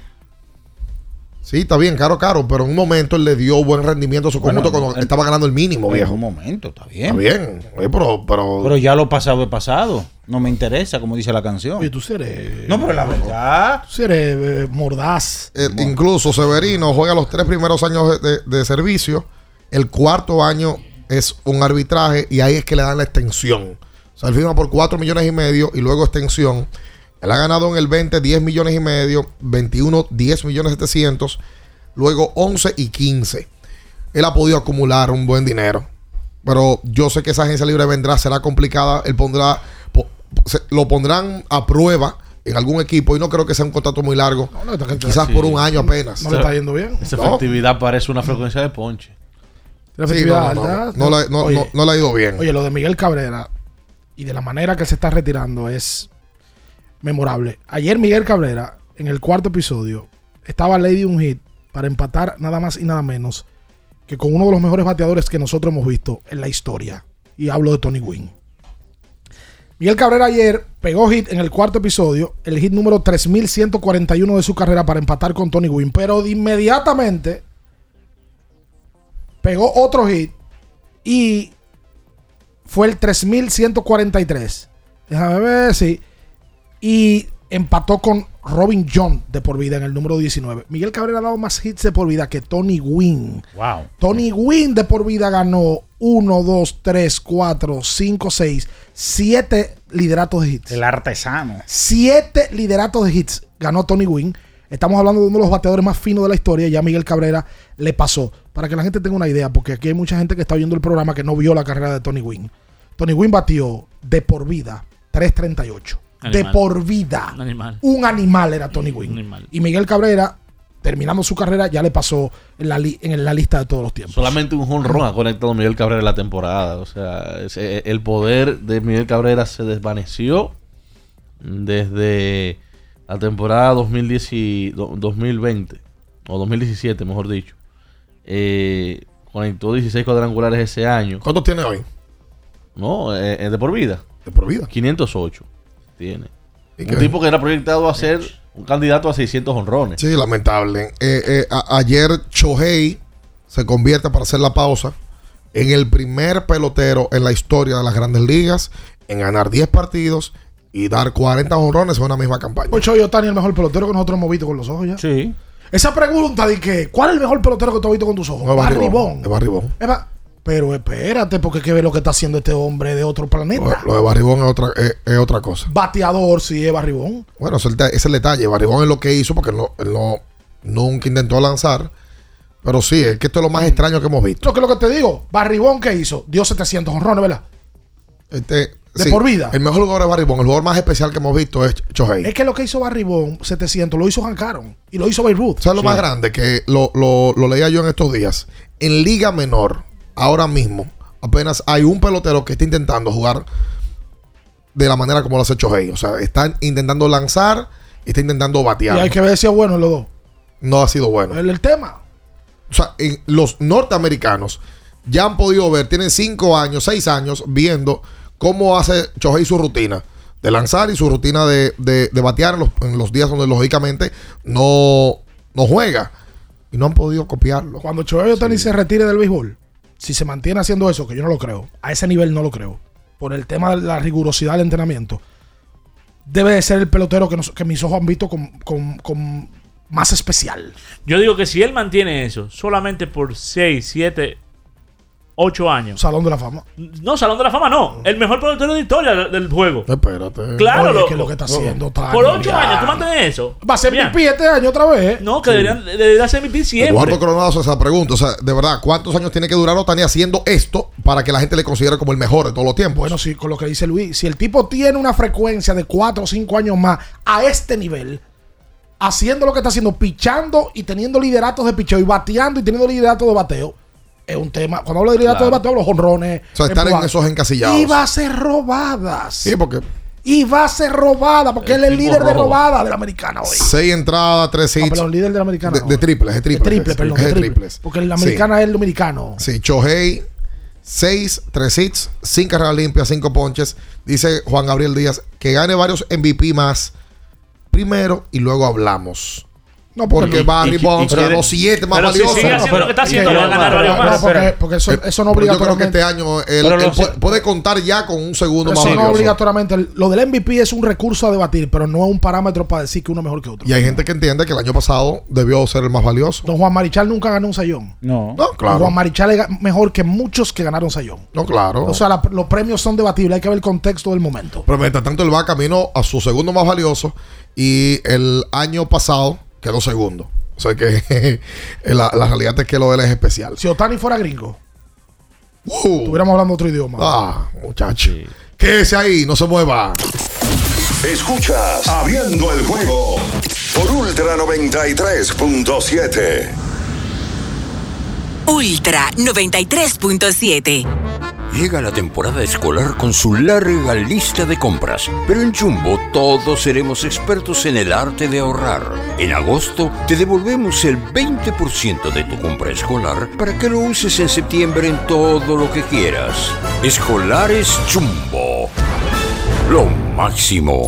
Sí, está bien, caro, caro. Pero en un momento él le dio buen rendimiento a su Bueno, conjunto cuando estaba ganando el mínimo, En viejo. un momento, está bien. Está bien. Pero, pero, Pero ya lo pasado es pasado. No me interesa, como dice la canción. Oye, tú eres. No, pero la verdad. Tú sí eres eh, mordaz. eh, incluso Severino juega los tres primeros años de, de- de servicio. El cuarto año es un arbitraje y ahí es que le dan la extensión. O sea, él firma por 4 millones y medio y luego extensión. Él ha ganado en el 20 10 millones y medio, 21 10 millones 700, luego 11 y 15. Él ha podido acumular un buen dinero. Pero yo sé que esa agencia libre vendrá, será complicada. Él pondrá, po- se- lo pondrán a prueba en algún equipo y no creo que sea un contrato muy largo. no, gente- Quizás sí. por un año apenas. No le está yendo bien. Esa No. efectividad parece una frecuencia de ponche. La Sí, efectividad no, no, alta. no, no no- no- no le ha ido bien. Oye, lo de Miguel Cabrera y de la manera que se está retirando es memorable. Ayer Miguel Cabrera, en el cuarto episodio, estaba Lady un hit para empatar nada más y nada menos que con uno de los mejores bateadores que nosotros hemos visto en la historia. Y hablo de Tony Gwynn. Miguel Cabrera ayer pegó hit en el cuarto episodio, el hit número 3141 de su carrera para empatar con Tony Gwynn, pero de inmediatamente pegó otro hit y fue el 3143. Déjame ver, sí. Y empató con Robin John de por vida en el número 19. Miguel Cabrera ha dado más hits de por vida que Tony Gwynn. Wow. Tony Gwynn de por vida ganó 1, 2, 3, 4, 5, 6, 7 lideratos de hits. El artesano. 7 lideratos de hits ganó Tony Gwynn. Estamos hablando de uno de los bateadores más finos de la historia. Ya Miguel Cabrera le pasó. Para que la gente tenga una idea, porque aquí hay mucha gente que está viendo el programa que no vio la carrera de Tony Gwynn. Tony Gwynn batió de por vida 338. De por vida. Un animal. Un animal era Tony animal. Y Miguel Cabrera, terminando su carrera, ya le pasó en la, li- en la lista de todos los tiempos. Solamente un jonrón ha conectado Miguel Cabrera en la temporada. O sea, ese- el poder de Miguel Cabrera se desvaneció desde la temporada 2010 y- do- 2020 o 2017, mejor dicho. Eh, conectó 16 cuadrangulares ese año. ¿Cuántos tiene hoy? No, eh, eh, de por vida. De por vida. 508 tiene. ¿Y Un qué? tipo que era proyectado a ser un candidato a 600 honrones. Sí, lamentable. Eh, eh, a- ayer Chohei se convierte para hacer la pausa en el primer pelotero en la historia de las grandes ligas en ganar 10 partidos y dar 40 honrones en una misma campaña. Ocho Otani el mejor pelotero que nosotros hemos visto con los ojos ya. Sí. Esa pregunta de que, ¿cuál es el mejor pelotero que tú has visto con tus ojos? No, Barribón. Barribón. Pero espérate, porque hay que ver lo que está haciendo este hombre de otro planeta. Lo de Barribón es otra, es, es otra cosa. Bateador, sí, es Barribón. Bueno, ese es el, detalle. Barribón es lo que hizo porque él no, él no- nunca intentó lanzar. Pero sí, es que esto es lo más extraño que hemos visto. Lo que, lo que te digo, Barribón, ¿qué hizo? Dio 700 honrones, ¿verdad? Este, De por vida. El mejor jugador es Barribón. El jugador más especial que hemos visto es Chohei. Es que lo que hizo Barribón, 700, lo hizo Hank Aaron y lo hizo Beirut. ¿Sabes lo más grande? Que lo, lo- lo leía yo en estos días. En Liga Menor, ahora mismo, apenas hay un pelotero que está intentando jugar de la manera como lo hace Chohei. O sea, está intentando lanzar y está intentando Y batear. hay que ver si es bueno en los dos. No ha sido bueno. El, el tema. O sea, en los norteamericanos ya han podido ver, tienen cinco años, seis años viendo cómo hace Chohei su rutina de lanzar y su rutina de, de- de batear en los, en los días donde lógicamente no, no juega. Y no han podido copiarlo. Cuando Choey Otani se retire del béisbol, si se mantiene haciendo eso, que yo no lo creo, a ese nivel no lo creo, por el tema de la rigurosidad del entrenamiento, debe de ser el pelotero que, nos- que mis ojos han visto con, con- con más especial. Yo digo que si él mantiene eso solamente por 6, 7, 8 años. Salón de la Fama. No, Salón de la Fama no. El mejor productor de historia del- juego. Espérate. Claro, Oye, loco. que lo que está haciendo Por 8 ya. años, tú mantienes eso. Va a ser Bien. MVP este año otra vez. No, que deberían, debería ser MVP siempre. Eduardo Coronado hace esa pregunta. O sea, de verdad, ¿cuántos años tiene que durar Otani haciendo esto para que la gente le considere como el mejor de todos los tiempos? Bueno, sí, con lo que dice Luis, si el tipo tiene una frecuencia de 4 o 5 años más a este nivel, haciendo lo que está haciendo, pichando y teniendo lideratos de picheo y bateando y teniendo lideratos de bateo, es un tema. Cuando hablo de lideratos Claro. de bateo, hablo de jonrones. O sea, estar en esos encasillados. Y va a ser robadas. Sí, porque Y va a ser robada, porque él es el líder de robada de la americana hoy. seis entradas, tres Ah, hits. perdón, líder de la americana. de, no. de triples, de De triples. triple, perdón, Es de triples. Porque la Sí. americana es el dominicano. Sí, Chohei, 6, 3 hits, 5 carreras limpias, 5 ponches. Dice Juan Gabriel Díaz que gane varios MVP más primero y luego hablamos. No, porque Barry Bonds ganó 7 más pero si valiosos. sigue haciendo lo que está haciendo, va a ganar varios No, más. porque, porque eso, Eh, eso no pero yo creo que obligatoriamente. este año él, puede, puede contar ya con un segundo más Eso no valioso. obligatoriamente. Lo del MVP es un recurso a debatir, pero no es un parámetro para decir que uno es mejor que otro. Y hay gente que entiende que el año pasado debió ser el más valioso. Don Juan Marichal nunca ganó un sayón. No. No, claro. Juan Marichal es mejor que muchos que ganaron sayón. No, claro. O sea, la- los premios son debatibles. Hay que ver el contexto del momento. Pero mientras tanto, él va camino a su segundo más valioso. Y el año pasado quedó segundo. O sea que la, la realidad es que lo de él es especial. Si Otani fuera gringo, Uh. estuviéramos hablando otro idioma. Ah, muchacho. Quédese ahí, no se mueva. Escuchas Abriendo el juego por Ultra 93.7. Ultra 93.7. Llega la temporada escolar con su larga lista de compras, pero en Jumbo todos seremos expertos en el arte de ahorrar. En agosto te devolvemos el 20% de tu compra escolar para que lo uses en septiembre en todo lo que quieras. Escolares Jumbo. Lo máximo.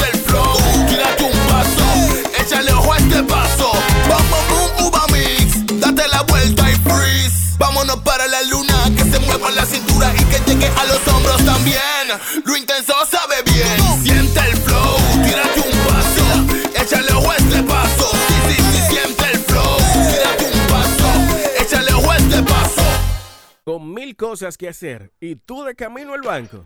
paso. Échale ojo a este paso. Bom, boom, uva mix. Date la vuelta y freeze. Vámonos para la luna. Que se mueva la cintura y que llegue a los hombros también. Lo intenso sabe bien. Siente el flow. Tírate un paso. Échale ojo este paso. Sí, siente el flow. Tírate un paso. Échale ojo a este paso. Con mil cosas que hacer y tú de camino al banco.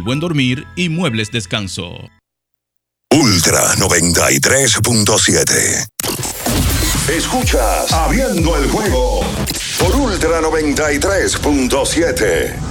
buen dormir y muebles descanso. Ultra 93.7. Escuchas Abriendo el juego por Ultra 93.7.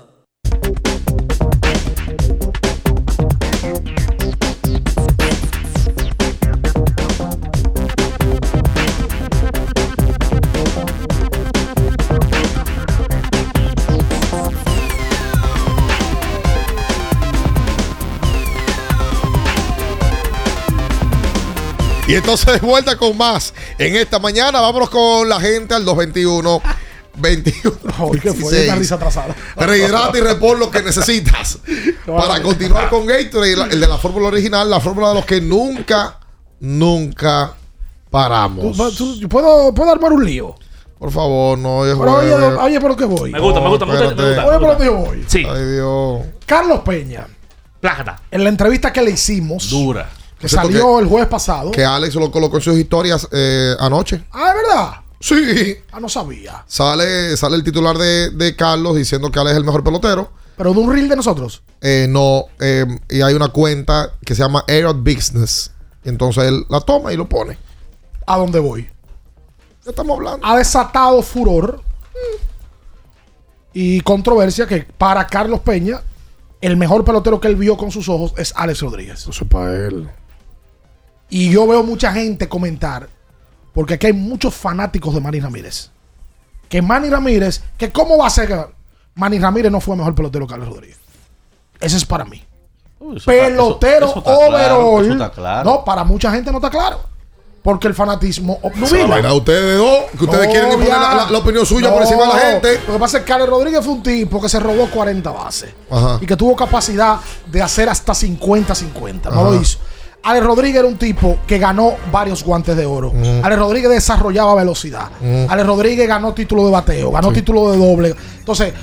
Y entonces de vuelta con más en esta mañana. Vámonos con la gente al 221. 21. ¿Qué fue? Una risa atrasada. Rehidrata y repon lo que necesitas. para continuar con Gatorade, el de la fórmula original, la fórmula de los que nunca, nunca paramos. ¿Tú- tú- ¿Puedo, ¿Puedo armar un lío? Por favor, no. es Pero oye, oye, por lo que voy. Me gusta, me gusta, me gusta, me gusta. Oye, por lo que yo voy. Sí. Ay, Dios. Carlos Peña, Plájata. en la entrevista que le hicimos, Dura. Que salió el jueves pasado. Que Alex lo colocó en sus historias eh, anoche. Ah, ¿es verdad? Sí. Ah, no sabía. Sale, sale el titular de, de Carlos diciendo que Alex es el mejor pelotero. Pero de un reel de nosotros. Eh, no, eh, y hay una cuenta que se llama Air of Business. Y entonces él la toma y lo pone. ¿A dónde voy? ¿Qué estamos hablando? Ha desatado furor y controversia que para Carlos Peña, el mejor pelotero que él vio con sus ojos es Alex Rodríguez. Eso es para él. Y yo veo mucha gente comentar, porque aquí hay muchos fanáticos de Manny Ramírez. Que Manny Ramírez, que cómo va a ser que Manny Ramírez no fue mejor pelotero que Alex Rodríguez. Ese es para mí. Está- pelotero eso- eso está claro, overall. eso está claro. No, para mucha gente no está claro. Porque el fanatismo obnubila. ustedes dos, que ustedes No, quieren imponer ya. la, la- la opinión suya No, por encima de la gente. Lo que pasa es que Alex Rodríguez fue un tipo que se robó 40 bases. Ajá. Y que tuvo capacidad de hacer hasta 50-50. No lo hizo. Alex Rodríguez era un tipo que ganó varios guantes de oro. Mm. Alex Rodríguez desarrollaba velocidad. Mm. Alex Rodríguez ganó título de bateo, ganó título de doble. Entonces,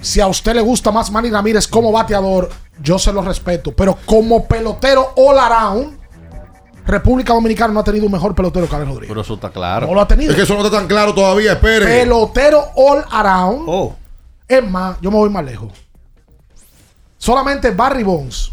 si a usted le gusta más Manny Ramírez como bateador, yo se lo respeto. Pero como pelotero all around, República Dominicana no ha tenido un mejor pelotero que Alex Rodríguez. Pero eso está claro. No lo ha tenido. Es que eso no está tan claro todavía, espere. Pelotero all around. Oh. Es más, yo me voy más lejos. Solamente Barry Bonds,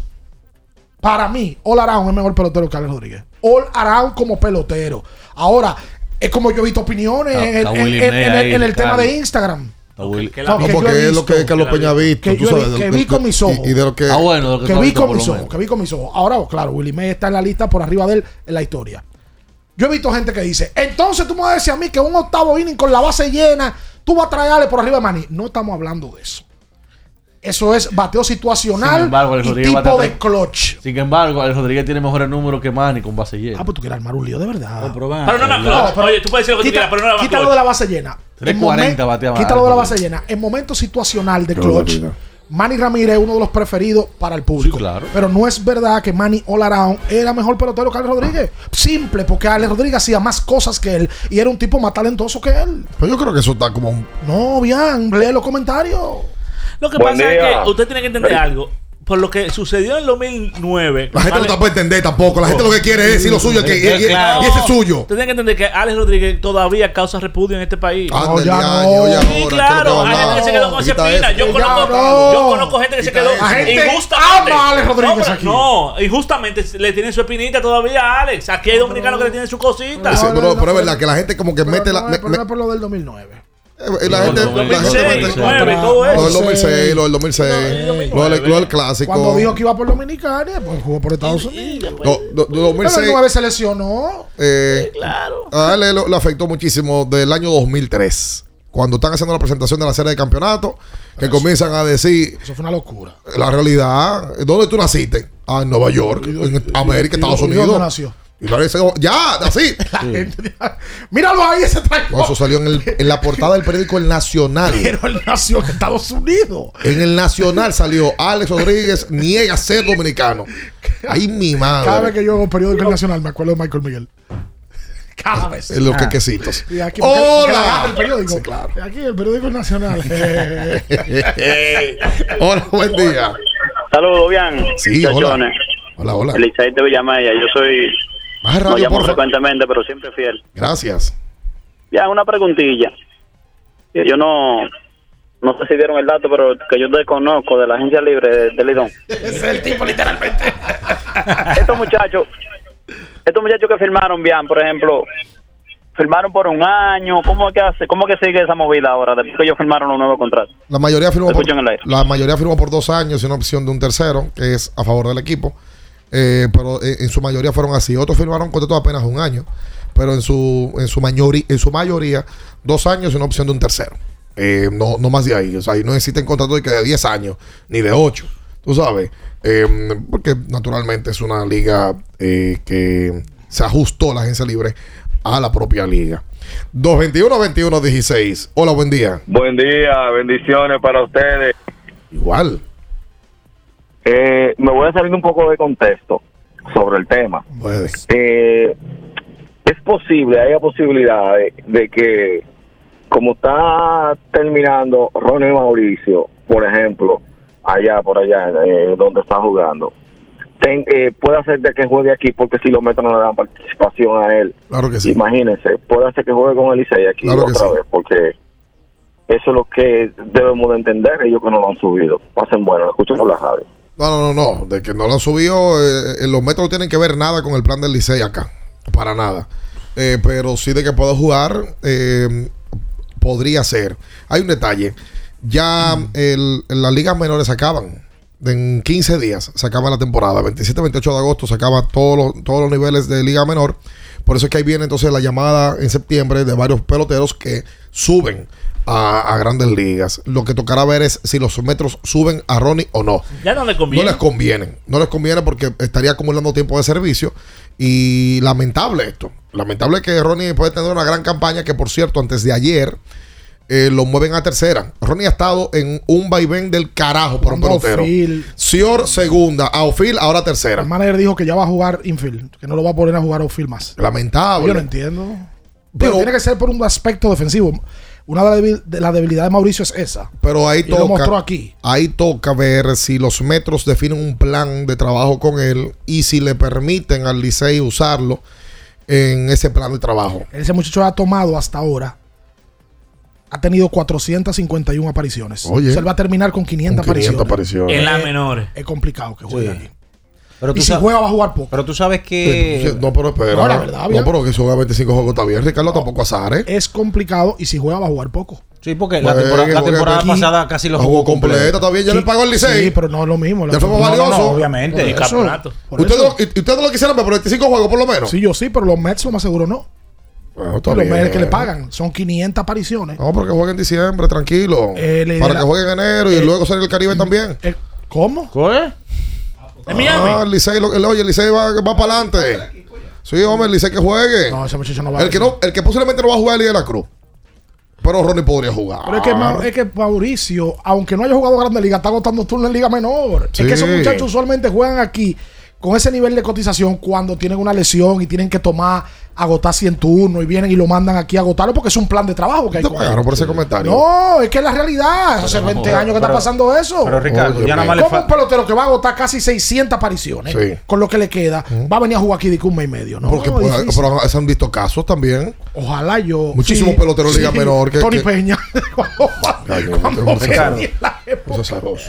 para mí, all around es mejor pelotero que Alex Rodríguez. All around como pelotero. Ahora, es como yo he visto opiniones Está- en, está en- Willie en- May en el, ahí, en el tema de Instagram. Will- No, No, que yo porque he es lo que visto, Carlos Peña ha visto. que tú yo sabes, vi- de- que de- vi con mis ojos. Y, y de lo que. Ah, bueno, lo que, vi visto con mis ojos, que vi con mis ojos. Ahora, claro, Willie May está en la lista por arriba de él en la historia. Yo he visto gente que dice, entonces tú me vas a decir a mí que un octavo inning con la base llena, tú vas a traerle por arriba de Manny. No estamos hablando de eso. Eso es bateo situacional Sin embargo, el y Rodríguez tipo batea de clutch. Sin embargo, el Rodríguez tiene mejores números que Manny con base llena. Ah, pues tú quieres armar un lío de verdad. Pero no me No, pero- Oye, tú puedes decir lo que tú Quita- quieras, pero no la quítalo de la base llena. En 340 momen- batea más. Quítalo de la base llena. En momento situacional de clutch, Manny Ramírez es uno de los preferidos para el público. Sí, claro. Pero no es verdad que Manny All Around era mejor pelotero que Alex Rodríguez. Simple, porque Alex Rodríguez hacía más cosas que él y era un tipo más talentoso que él. Pero yo creo que eso está como un. No, bien, lee los comentarios. Lo que Buen pasa día. es que usted tiene que entender algo. Por lo que sucedió en 2009. La gente no está para entender tampoco. La gente lo que quiere es decir lo suyo que, y, y- Claro. y ese es suyo. Usted tiene que entender que Alex Rodríguez todavía causa repudio en este país. Anda el año, oye, Sí, ahora, ¿qué es lo que claro, hay gente que se quedó con espina. eso. Yo Ya conozco, no. yo conozco gente que se quedó La gente injustamente. ama a Alex Rodríguez no, aquí. no, injustamente le tienen su espinita todavía a Alex. Aquí hay dominicanos que le tienen su cosita. Sí, pero, pero es verdad que la gente como que mete la. No, no es por lo del 2009. Eh, la gente, la gente 2006, mete- 2009, todo Lo del eso. 2006, lo del 2006, lo del, clásico. Cuando dijo que iba por Dominicana, pues jugó por Estados Unidos. No, do- do- Pero el 2006. 9 se lesionó. Eh, A él le, afectó muchísimo del año 2003. Cuando están haciendo la presentación de la serie de campeonato, que comienzan a decir Eso fue una locura. la realidad. ¿Dónde tú naciste? Ah, en Nueva York, en América, ¿Y Estados dónde Unidos. nació? Y lo dice, ya, así. Gente- Míralo ahí, ese traidor. No, eso salió en, el- en la portada del periódico El Nacional. Pero él nació en Estados Unidos. En el Nacional salió Alex Rodríguez niega ser dominicano. Ay, mi madre. Cada vez que yo hago periódico nacional me acuerdo de Michael Miguel. Cada vez. En los quequecitos. Y aquí, porque- porque ¡Hola! el periódico. Aquí el periódico nacional. Hola, buen día. Saludos, bien. Sí, hola. Hola, hola. Elisaí de Villamella. Yo soy. Baja no radio, llamo frecuentemente, pero siempre fiel. Gracias. Ya, una preguntilla. Yo no. No sé si dieron el dato, pero que yo desconozco de la agencia libre de, Lidón. Es el tipo, literalmente. Estos muchachos estos muchachos que firmaron bien, por ejemplo, firmaron por un año, ¿cómo que hace, cómo que sigue esa movida ahora después que ellos firmaron un nuevo contrato? La mayoría firmó por, la mayoría firmó por dos años y una opción de un tercero, que es a favor del equipo. Eh, pero eh, en su mayoría fueron así. Otros firmaron contrato de apenas un año, pero en su, en su, mayoría, en su mayoría dos años y una opción de un tercero. Eh, no, no más de ahí. O sea, y no existen contratos de, que de 10 años, ni de 8. Tú sabes. Eh, porque naturalmente es una liga que se ajustó la agencia libre a la propia liga. 221-21-16. Hola, buen día. Buen día, bendiciones para ustedes. Igual. Eh, me voy a salir un poco de contexto sobre el tema. Eh, es posible, hay posibilidad de, de que, como está terminando Ronnie Mauricio, por ejemplo, allá, por allá, eh, donde está jugando, ten- eh, puede hacer de que juegue aquí, porque si los metros no le dan participación a él. Claro que sí. Imagínense, puede hacer que juegue con el Licey aquí Claro otra sí. vez, porque eso es lo que debemos de entender, ellos que no lo han subido. Pasen bueno, escuchen por la radio. No, no, no, no. De que no lo subido, eh, los metros no tienen que ver nada con el plan del Licey acá. Para nada. Eh, pero sí de que puedo jugar, eh, podría ser. Hay un detalle. Ya las ligas menores acaban. En 15 días se acaba la temporada. 27-28 de agosto se acaba todos los niveles de liga menor. Por eso es que ahí viene entonces la llamada en septiembre de varios peloteros que suben a, a grandes ligas. Lo que tocará ver es si los metros suben a Ronnie o no. Ya no le conviene. No les conviene. No les conviene porque estaría acumulando tiempo de servicio. Y lamentable esto. Lamentable que Ronnie puede tener una gran campaña. Que por cierto, antes de ayer eh, lo mueven a tercera. Ronnie ha estado en un vaivén del carajo por un pelotero. Sior segunda, outfield ahora tercera. El manager dijo que ya va a jugar infield, que no lo va a poner a jugar outfield más. Lamentable. Yo no entiendo. Pero tiene que ser por un aspecto defensivo. Una de las debil- de las debilidades de Mauricio es esa. Pero ahí Y lo toca. mostró aquí. Ahí toca ver si los metros definen un plan de trabajo con él y si le permiten al Licey usarlo en ese plan de trabajo. Ese muchacho ha tomado hasta ahora. Ha tenido 451 apariciones. Oye. O sea, él va a terminar con 500, Con 500 apariciones. apariciones. En las menores. Es complicado que juegue Sí. aquí. Pero y tú si sabes- juega va a jugar poco. Pero tú sabes que. No, pero espera. No, la verdad, bien. no, pero que se juega 25 juegos está bien. Ricardo tampoco azar, ¿eh? Es complicado y si juega va a jugar poco. Sí, porque la temporada- la temporada pasada casi lo La jugó completa, completo. está bien, ya le pagó el Licey. Sí, pero no es lo mismo. Ya fue más No, no, valioso. no, obviamente. Por El eso, campeonato. por ¿Ustedes eso. lo, y- ustedes lo quisieran ver por 25 juegos por lo menos? Sí, yo sí, pero los Mets lo más seguro no. Bueno, está los bien. Mets que le pagan son 500 apariciones. No, porque jueguen en diciembre, tranquilo. Eh, Para que jueguen en enero y luego salir el Caribe también. ¿Cómo? ¿Qué? En Miami. Ah, el Licey, lo- el- oye, el Licey va, va para adelante. Sí, hombre, el Licey que juegue. No, ese muchacho no va el que, no, el que posiblemente no va a jugar es el de la Cruz. Pero Ronnie podría jugar. Pero es que, Ma- es que Mauricio, aunque no haya jugado Grande Liga, está agotando turno en Liga Menor. Sí. Es que esos muchachos usualmente juegan aquí con ese nivel de cotización cuando tienen una lesión y tienen que tomar, agotar 100 turnos y vienen y lo mandan aquí a agotarlo porque es un plan de trabajo que hay Te pagaron por ese comentario. No, es que es la realidad. Hace 20 años que está pasando eso. pero, Ricardo, Oye, ya nada más le ¿Cómo un falta. pelotero que va a agotar casi 600 apariciones Sí. con lo que le queda va a venir a jugar aquí de que un mes y medio? No, Porque pues, difícil. pero se han visto casos también. Ojalá yo. Muchísimos peloteros de Liga Menor que- Tony que- Peña. No, no, no, Ricardo.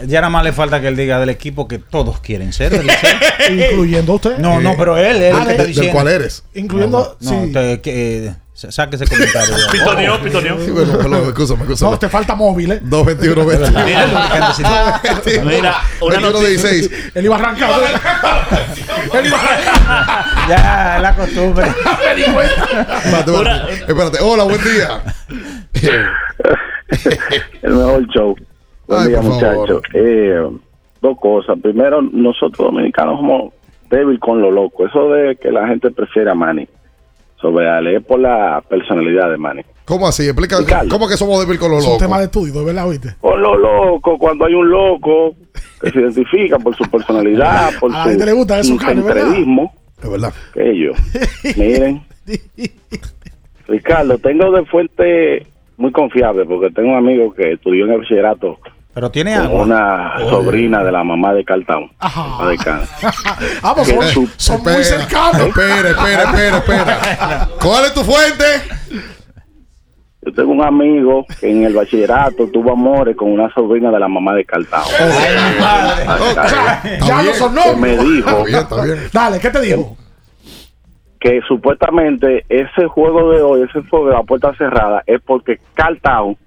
Ya nada más le falta que él diga del equipo que todos quieren ser. del. Incluyendo usted. No, no, pero él, él Ah, el que de- está diciendo. cual eres. Incluyendo. No, sí. te- que, eh, saque ese comentario. Pitoneó, pitoneó. Sí, bueno, perdón, escúchame, No, escúchame. te falta móvil, ¿eh? 221 Mira, una 21 noticia. 16. Él iba a arrancar. Él iba a arrancar. ya, la costumbre. Me di cuenta. Espérate, espérate. Espérate. Hola, buen día. el mejor show. Buen Ay, día, muchachos. Eh, dos cosas. Primero, nosotros dominicanos somos débil con lo loco. Eso de que la gente prefiere a Manny sobre Ale es por la personalidad de Manny. ¿Cómo así? Explica. Ricardo. ¿Cómo que somos débiles con los Es un tema de estudio, ¿de verdad, oíste? Por lo loco, cuando hay un loco que se identifica por su personalidad, por A su gente le gusta eso, Carlos, ¿verdad? centredismo, Es verdad. que ellos. Miren, Ricardo, tengo de fuente muy confiable porque tengo un amigo que estudió en el bachillerato Pero tiene con agua. una sobrina de la mamá de Cartown. Ajá. de Can. Ah, pues Que son, su- son muy Espera, cercanos. Espera, espera, espera, espera. ¿Cuál es tu fuente? Yo tengo un amigo que en el bachillerato tuvo amores con una sobrina de la mamá de Cartown. O sea, ya no son Que me dijo Está bien, está bien. Dale, ¿qué te dijo? que supuestamente ese juego de hoy, ese juego de la puerta cerrada, es porque Carl Town,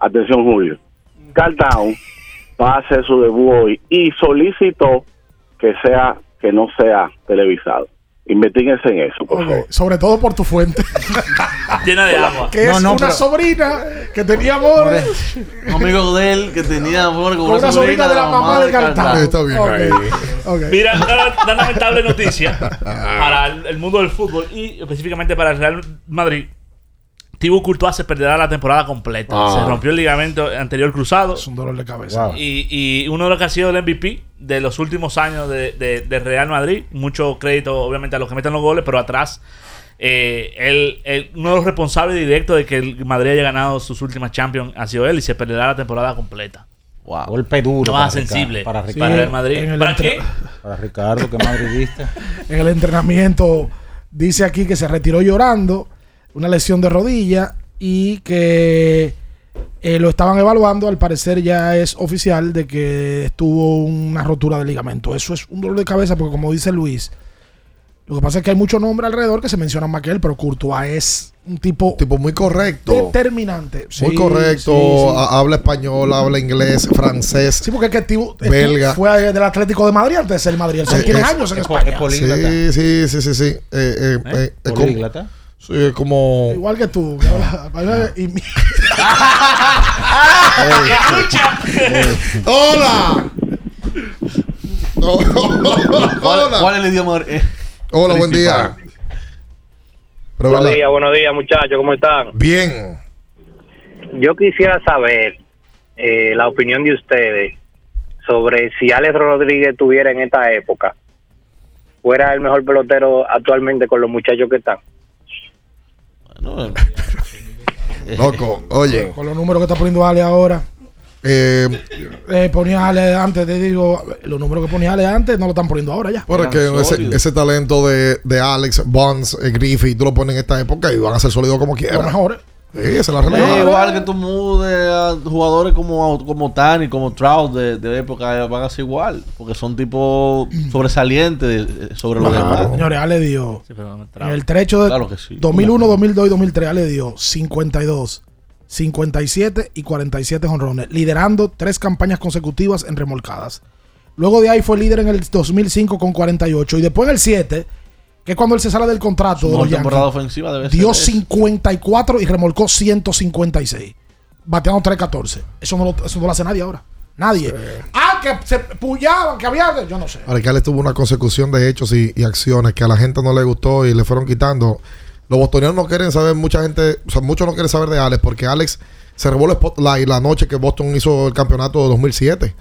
atención Julio, Carl Town va a hacer su debut hoy y solicitó que sea que no sea televisado. Investíguense en eso, por favor. Sobre todo por tu fuente. Llena de agua. que es una sobrina que tenía amores. Un amigo de él que tenía amor con una sobrina de la mamá de Cartagena. Está bien. Mira, una, una lamentable noticia para el, el mundo del fútbol y específicamente para el Real Madrid. Thibaut Courtois se perderá la temporada completa. Ah. Se rompió el ligamento anterior cruzado. Es un dolor de cabeza. Y, y uno de los que ha sido el MVP de los últimos años de, de- de Real Madrid. Mucho crédito, obviamente, a los que meten los goles, pero atrás. eh, él- él- uno de los responsables directos de que el Madrid haya ganado sus últimas Champions ha sido él y se perderá la temporada completa. Wow. Golpe duro. No más para Ricardo- sensible Para para, Ricardo. el Madrid. en el ¿Para qué? Para Ricardo, que madridista. En el entrenamiento dice aquí que se retiró llorando, una lesión de rodilla y que eh, lo estaban evaluando. Al parecer ya es oficial de que estuvo una rotura de ligamento. Eso es un dolor de cabeza porque como dice Luis, lo que pasa es que hay muchos nombres alrededor que se mencionan más que él, pero Courtois es un tipo, tipo muy correcto. determinante. Muy Sí, correcto, sí, sí. ha- habla español, habla inglés, francés. Sí, porque es que Tibu- Belga. fue del Atlético de Madrid antes de ser Madrid. Él Sí, tiene años en España. es políglota. Sí, sí, sí, sí, sí. Eh, eh, eh. Sí, es como. Igual que tú. y mi- ¡Hola! ¿Cuál, Hola. cuál es el idioma? eh, Hola, buen día. Pero, buenos días, buenos días, muchachos, ¿cómo están? Bien. Yo quisiera saber eh, la opinión de ustedes sobre si Alex Rodríguez estuviera en esta época, fuera el mejor pelotero actualmente con los muchachos que están. Loco, oye. Con los números que está poniendo Ale ahora. Eh, Eh, ponía Ale antes, te digo, los números que ponía Ale antes no lo están poniendo ahora ya. Porque ese, ese talento de, de Alex, Bonds, eh, Griffey, tú lo pones en esta época y van a ser sólidos como quieran. Los mejores. Sí, esa es la Es realidad. igual que tú mudes a jugadores como, como Tani, como Trout de, de época, eh, van a ser igual. Porque son tipos sobresalientes eh, sobre los demás. Señores, Ale dio. Sí, En el trecho de Claro que sí. 2001, 2002 y 2003, Ale dio 52, 57 y 47 jonrones, liderando tres campañas consecutivas en remolcadas. Luego de ahí fue líder en el 2005 con 48 y después en el 7, que es cuando él se sale del contrato de Una los temporada ofensiva debe ser. dio eso. 54 y remolcó 156, bateando 314. Eso no lo, eso no lo hace nadie ahora. Nadie. Ah, que se pullaban, que había. Yo no sé. Ahora que Alex tuvo una consecución de hechos y, y acciones que a la gente no le gustó y le fueron quitando. Los bostonianos no quieren saber, mucha gente, o sea, muchos no quieren saber de Alex porque Alex se robó el spotlight la noche que Boston hizo el campeonato de 2007.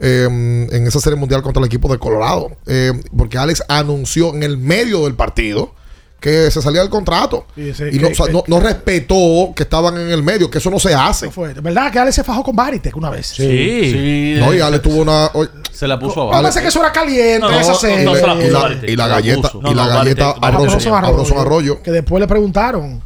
Eh, en esa serie mundial contra el equipo de Colorado. Eh, porque Alex anunció en el medio del partido que se salía del contrato. Sí, sí, y no, que- o sea, que- no- no respetó que estaban en el medio, que eso no se hace. Fue. ¿De verdad que Ale se fajó con Varitek una vez? Sí. No, y Alex tuvo una. oye, Se la puso abajo. pensé que eso era caliente, No, no, esa no, serie. no se la y puso la, galleta, y la galleta Varitek, a Bronson, Bronson a Bronson Arroyo. Que después le preguntaron.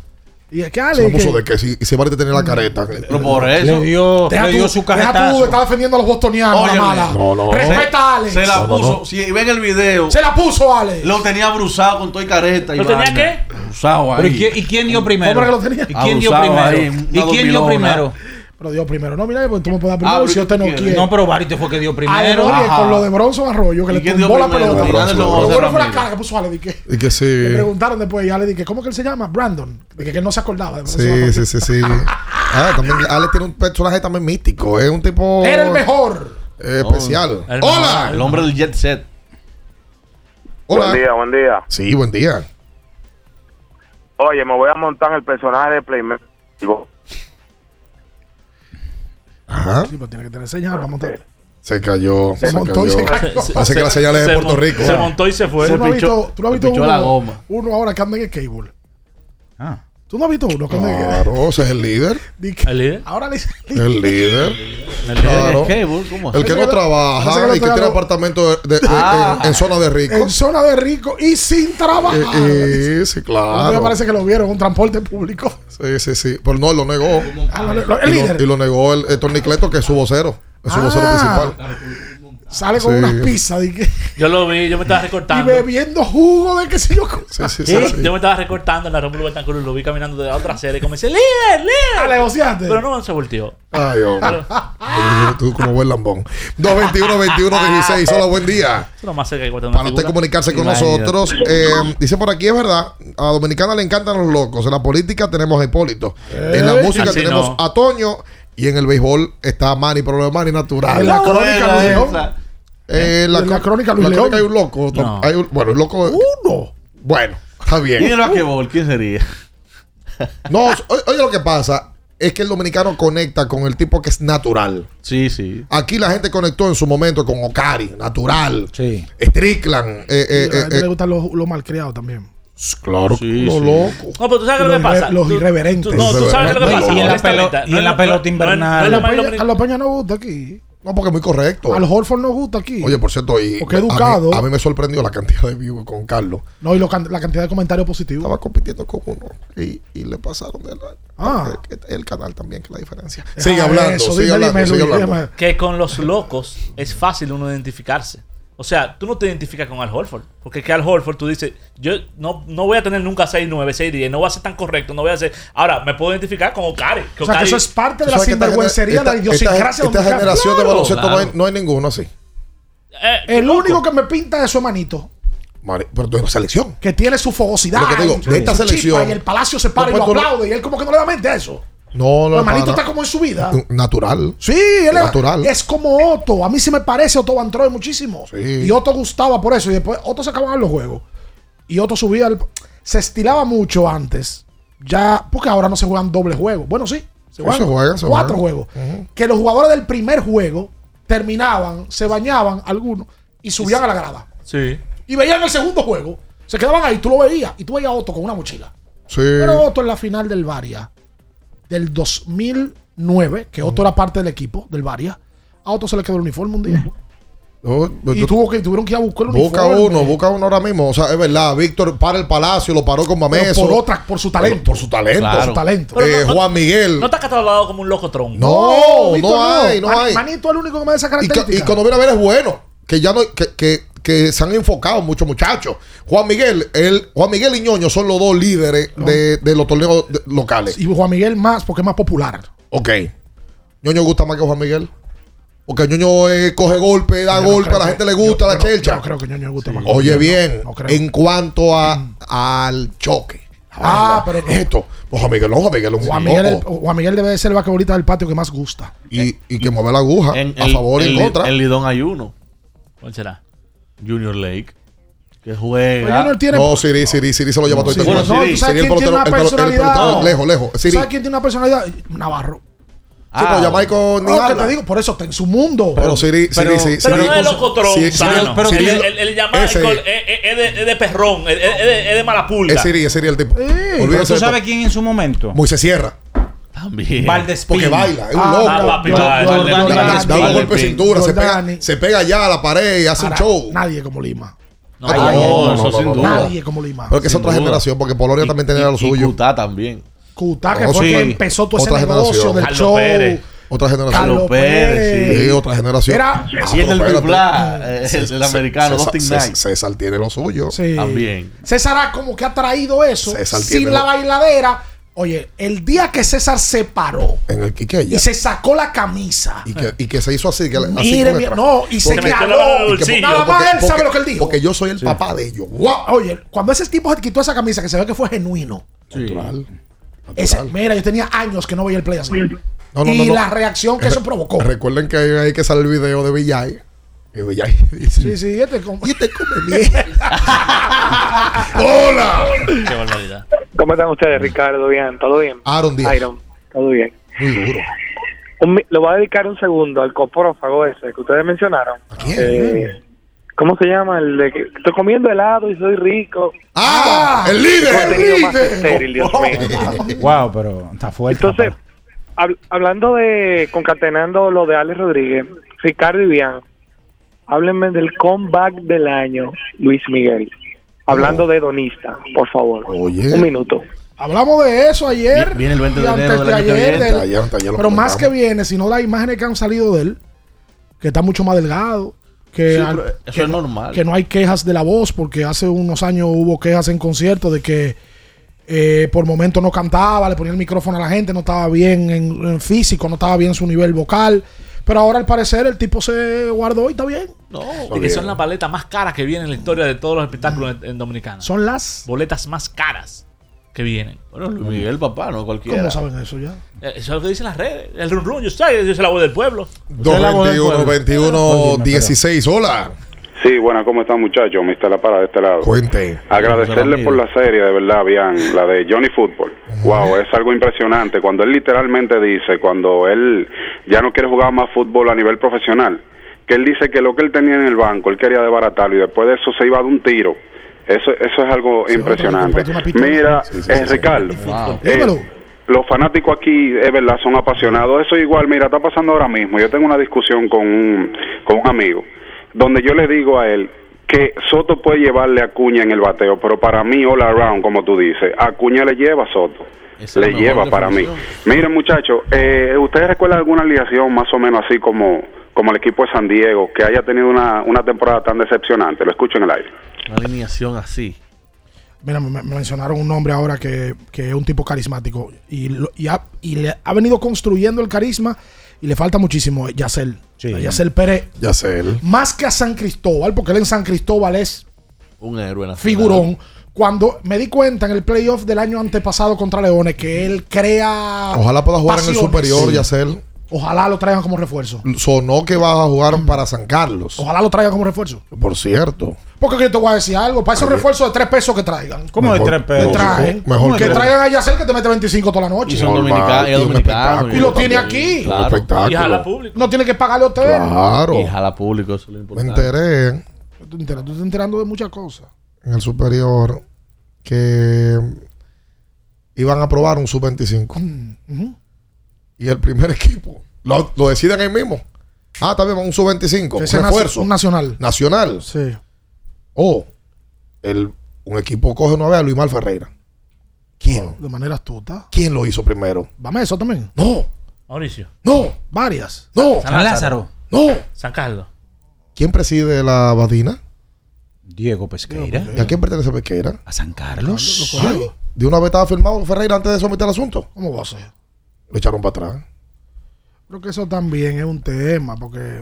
Y es que Se Ale. la puso de que si, si Varitek tenía la careta. Pero por eso. Le dio, Deja le dio su deja tú, cajetazo. está defendiendo a los bostonianos, la Óyeme. mala. No, no. Respeta a Alex. Se la No, no, puso. no. Si ven el video, Se la puso Alex. lo tenía brusado con toda y careta. y ¿Lo tenía vaina. qué? Brusado Pero ahí. ¿y, quién, y quién dio primero? ¿Cómo que lo tenía? ¿Y quién dio primero? ahí, ¿Y quién dio primero? Pero dio primero. No, mira, pues tú me puedes dar Ah, primero si ¿qué usted no quiere. No, pero Varite fue que dio Ale, primero. con lo de Bronson Arroyo, que ¿Y le tumbó la pelota. Bueno fue la cara que puso Ale. Dije, Y que sí. Le preguntaron después y Ale dije, ¿cómo que él se llama? Brandon. Dije que él no se acordaba. de Sí, Arroyo. sí, sí, sí. Ah, también Alex tiene un personaje también místico. Es un tipo. Era el mejor. eh, especial. El ¡Hola! El hombre del jet set. Hola. Buen día, buen día. Sí, buen día. Oye, me voy a montar en el personaje de Playmaker. Ajá. Sí, pero tiene que tener señal para montar. Se cayó. Se Se, montó y cayó. se cayó. Parece que la señal es de Se Puerto Rico. Se montó y se fue. ¿Tú no has pichó- visto, tú no has se visto uno, la goma. uno ahora que anda en el cable? Ah. ¿Tú no has visto uno Claro, ese es el líder. ¿El líder? Ahora le dice. El líder. El Claro. ¿Qué? ¿Cómo? El que no trabaja y que tiene apartamento de- de- Ah. en, en zona de rico. En zona de rico y sin trabajar. Eh, eh, sí, A mí claro. me parece que lo vieron en un transporte público. Sí, sí, sí. Pero no, lo negó. Ah, lo- lo- el y, líder. lo, y lo negó el, el Tornicleto, que es su vocero. Es su vocero Sale con sí. unas pizzas. Yo lo vi, yo me estaba recortando. Y bebiendo jugo de qué sé yo. Sí, sí, yo me estaba recortando en la Rómulo Betancourt y lo vi caminando de la otra serie. Y comencé, ¡líder, líder! Ah, pero no se volteó. Ay, hombre. Pero... Tú como buen lambón. 221 21 16 solo buen día. Eso más cerca Para usted comunicarse con nosotros. Em, dice por aquí, es verdad. A Dominicana le encantan los locos. En la política tenemos a Hipólito. Eh, en la música tenemos a Toño. Y en el béisbol está Manny, pero lo Manny natural. En la, la crónica eh, la, crónica Luis hay un loco. Bueno, un loco. Uno. Bueno, está bien. ¿Quién sería? no, oye, lo que pasa es que el dominicano conecta con el tipo que es natural. Sí, sí. Aquí la gente conectó en su momento con Okari, natural. Sí. Strickland. Eh, a la le gustan los, malcriados también. Claro, sí, lo sí. loco. No, pero tú sabes lo que pasa. Los irreverentes. Tú, no, tú sabes lo que pasa. Y en la pelota, invernal no, no, no, no, gusta aquí no, porque es muy correcto. Al Holford nos gusta aquí. Oye, por cierto, y porque educado. A mí, me sorprendió la cantidad de views con Carlos. No, y la cantidad de comentarios positivos. Estaba compitiendo con uno y, le pasaron de la, ah. el, canal también, que la diferencia. Sigue hablando, sigue, hablando. Que con los locos es fácil uno identificarse. O sea, tú no te identificas con Al Horford. Porque es que Al Horford tú dices, yo no, no voy a tener nunca 6, 9, 6, 10. No voy a ser tan correcto. No voy a ser. Ahora, me puedo identificar como Kari. O sea, eso es parte de la sinvergüencería, de la idiosincrasia Esta, esta generación de baloncesto claro. no, hay, no, ninguno así. El eh, único que me pinta eso es Manito. Mare, pero de la selección. Que tiene su fogosidad. Pero que digo, de esta selección. Y el palacio se para y lo aplaude. Y él, como que no le da mente a eso. No, no, manito está como en su vida. Natural. Sí, él natural. Es, como Otto. A mí sí me parece Otto Van Troy muchísimo. Sí. Y Otto gustaba por eso. Y después Otto se acababan los juegos. Y Otto subía. El, se estilaba mucho antes. Ya, porque ahora no se juegan doble juego. Bueno, sí. Se juegan, cuatro juegos. Que los jugadores del primer juego terminaban, se bañaban algunos y subían a la grada. Sí. Y veían el segundo juego. Se quedaban ahí, tú lo veías. Y tú veías Otto con una mochila. Sí. Pero Otto en la final del Varia del 2009, que Otto era parte del equipo, del Varia. A Otto se le quedó el uniforme un día. Pues y tuvo que, tuvieron que ir a buscar el Busca uno, busca uno ahora mismo. O sea, es verdad, Víctor para el Palacio, lo paró con Mameso. Por otra, por su talento. Por, su talento. Claro. Su talento. Eh, no, Juan Miguel. No está catalogado como un loco tronco. No, no, hay, no hay. Manito es el único que me da esa característica. Y, cuando viene a ver es bueno. Que ya no, que, que que se han enfocado muchos muchachos. Juan Miguel, él, Juan Miguel y Ñoño son los dos líderes de, de, los torneos locales. Y Juan Miguel más porque es más popular. Ok. Ñoño gusta más que Juan Miguel. Porque Ñoño eh, coge golpe, da golpe, a la gente le gusta la chelcha. Yo creo que Ñoño le gusta sí. más. Oye bien, en cuanto a, mm. al choque. Ah, ah pero esto. Pues Juan Miguel, no, Juan Miguel, Juan Miguel, Juan Miguel debe de ser el basquetbolista del patio que más gusta. Y, y que mueve la aguja a favor y en contra. En Lidón hay uno. ¿Cuál será? Junior Lake. Que juega. Junior tiene... No, Siri, Siri, Siri se lo lleva todo el tiempo. Bueno, no, ¿sabes quién tiene una personalidad? Lejos, lejos. ¿Sabes quién tiene una personalidad? Navarro. Sí, ah, pero ya Michael no, que te digo, por eso está en su mundo. Pero Siri, Siri, Siri. Pero no es locotrón, Pero el llamar es de perrón, es de malapulga. Es Siri, es Siri el tipo. ¿Tú sabes quién en su momento? Moisés Sierra. También. Porque baila, es un ah, loco. Da un golpe de cintura, se pega, se pega ya a la pared y hace un show. Nadie como Lima. No, eso sin duda. Nadie como Lima. Pero que es otra generación, porque Polonia también tenía lo suyo. Y también. Cutá, que oh, fue sí. que empezó todo ese negocio del show. Otra generación. Carlos Pérez, otra generación. Era ah, recién el Bipla, eh, el, americano, Dustin Knight. César tiene lo suyo. También. César como que ha traído eso sin la bailadera Oye, el día que César se paró y, se sacó la camisa y que, se hizo así, que así no, y se clavó. Nada más él sabe lo que él dijo. Porque yo soy el papá de ellos. Oye, cuando ese tipo se quitó esa camisa, que se ve que fue genuino. Sí. Natural. Mira, yo tenía años que no veía el play así. Y la reacción que eso provocó. Recuerden que hay que salir el video de Villay Y ya dice, sí, sí, este come, este come mierda. ¡Hola! ¡Qué barbaridad! ¿Cómo están ustedes, Ricardo? ¿Bien? ¿Todo bien? Aaron Díaz. Iron, todo bien. Muy duro. Un, lo voy a dedicar un segundo al copófago ese que ustedes mencionaron. ¿A quién? Eh, ¿Cómo se llama? El de que estoy comiendo helado y soy rico. ¡Ah! ¡El líder! El líder. Más estéril, Dios mío. wow, pero está fuerte. Entonces, hab, hablando de, concatenando lo de Alex Rodríguez, Ricardo y Ivian háblenme del comeback del año, Luis Miguel. Hablando de Donista, por favor. Un minuto. Hablamos de eso ayer. Viene el 20 de enero ayer, Pero más que viene, sino las imágenes que han salido de él, que está mucho más delgado. Que, es normal. Que no hay quejas de la voz, porque hace unos años hubo quejas en conciertos de que eh, por momentos no cantaba, le ponía el micrófono a la gente, no estaba bien en, en físico, no estaba bien su nivel vocal. Pero ahora al parecer el tipo se guardó y está bien. No, y que son las paletas más caras que vienen en la historia de todos los espectáculos en, en Dominicana. Son las boletas más caras que vienen. Bueno, Luis Miguel, papá, no cualquiera. ¿Cómo saben eso ya? Eh, Eso es lo que dicen las redes. El run run, yo sé, yo soy la voz del pueblo. 221 21 16. Hola. Sí, bueno, ¿cómo están muchachos? Mr. La Para de este lado. Cuente. Agradecerle por la serie, de verdad, bien, la de Johnny Football. Wow, es algo impresionante. Cuando él literalmente dice, cuando él ya no quiere jugar más fútbol a nivel profesional, que él dice que lo que él tenía en el banco, él quería desbaratarlo y después de eso se iba de un tiro. Eso, eso es algo impresionante. Mira, eh, Ricardo, eh, los fanáticos aquí, es verdad, son apasionados. Eso igual, mira, está pasando ahora mismo. Yo tengo una discusión con un, con un amigo, donde yo le digo a él que Soto puede llevarle a Acuña en el bateo, pero para mí, all around, como tú dices, Acuña le lleva a Soto. Esa le lleva para mí. Miren, muchachos, eh, ¿ustedes recuerdan alguna alineación más o menos así como, como el equipo de San Diego, que haya tenido una, una temporada tan decepcionante? Lo escucho en el aire. Una alineación así. Mira, me, me mencionaron un nombre ahora que, que es un tipo carismático y, lo- y, ha, y le ha venido construyendo el carisma y le falta muchísimo. Yacel. A Yacel Pérez. Yacel. Más que a San Cristóbal, porque él en San Cristóbal es Un héroe nacional. figurón. Cuando me di cuenta en el playoff del año antepasado contra Leones que él crea. Ojalá pueda jugar en el superior, Sí. Yacel. Ojalá lo traigan como refuerzo. Sonó que vas a jugar para San Carlos. Ojalá lo traigan como refuerzo. Por cierto. Porque yo te voy a decir algo. Para esos refuerzos de tres pesos que traigan. ¿Cómo de tres pesos? Que traen. Mejor que que- traigan a Yacel que te mete 25 toda la noche. Y son dominicanos. y es dominicano. Y lo tiene aquí. Espectáculo. Y jala público. No tiene que pagarle hotel. Claro. Y jala público, eso es lo Me importante. enteré Tú te enteras- tú estás enterando de muchas cosas. en el superior que iban a probar un sub-25. Ujú. Y el primer equipo lo, lo deciden ahí mismo. Ah, también un sub-25. Ese es Refuerzo. un nacional. Nacional. Sí. O el, un equipo coge una vez a Luis Mal Ferreira. ¿Quién? De manera astuta. ¿Quién lo hizo primero? Vamos a eso también. No, Mauricio. no, Varias. no, San Lázaro. no. San Carlos. ¿Quién preside la Badina? Diego Pesqueira. ¿Y a quién pertenece Pesqueira? A San Carlos. Ay, De una vez estaba firmado Ferreira antes de someter el asunto. ¿Cómo va a ser? Lo echaron para atrás. Creo que eso también es un tema, porque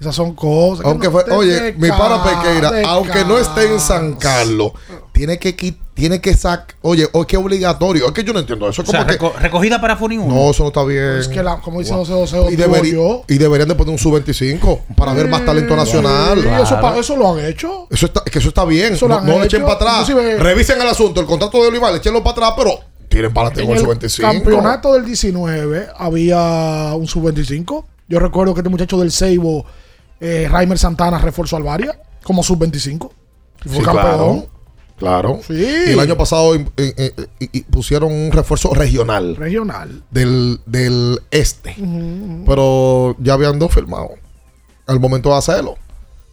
esas son cosas. que Aunque no- fue, oye, mi pana ca- Pequeira, aunque no esté en San Carlos, tiene que tiene que sacar, oye, o es que es obligatorio, es que yo no entiendo eso, O como sea, que reco- recogida para Funi 1. no, eso no está bien. Es que, la, como dice José José y, deberí- Osorio, y deberían de poner un sub-25 para ver más talento nacional. sí, eso, lo han hecho. Eso está, es que eso está bien. Eso lo no no le echen para atrás. Inclusive- Revisen el asunto, el contrato de Olivar, echenlo para atrás, pero tiren para adelante con el el sub-25. campeonato del 19 había un sub-25. Yo recuerdo que este muchacho del Seibo, eh, Raimer Santana, reforzó al Varia como sub-25. Y Fue Sí, campeón. Claro. Sí. Y el año pasado eh, eh, eh, pusieron un refuerzo regional Regional. del, del este. Pero ya habían dos firmados. Al momento de hacerlo.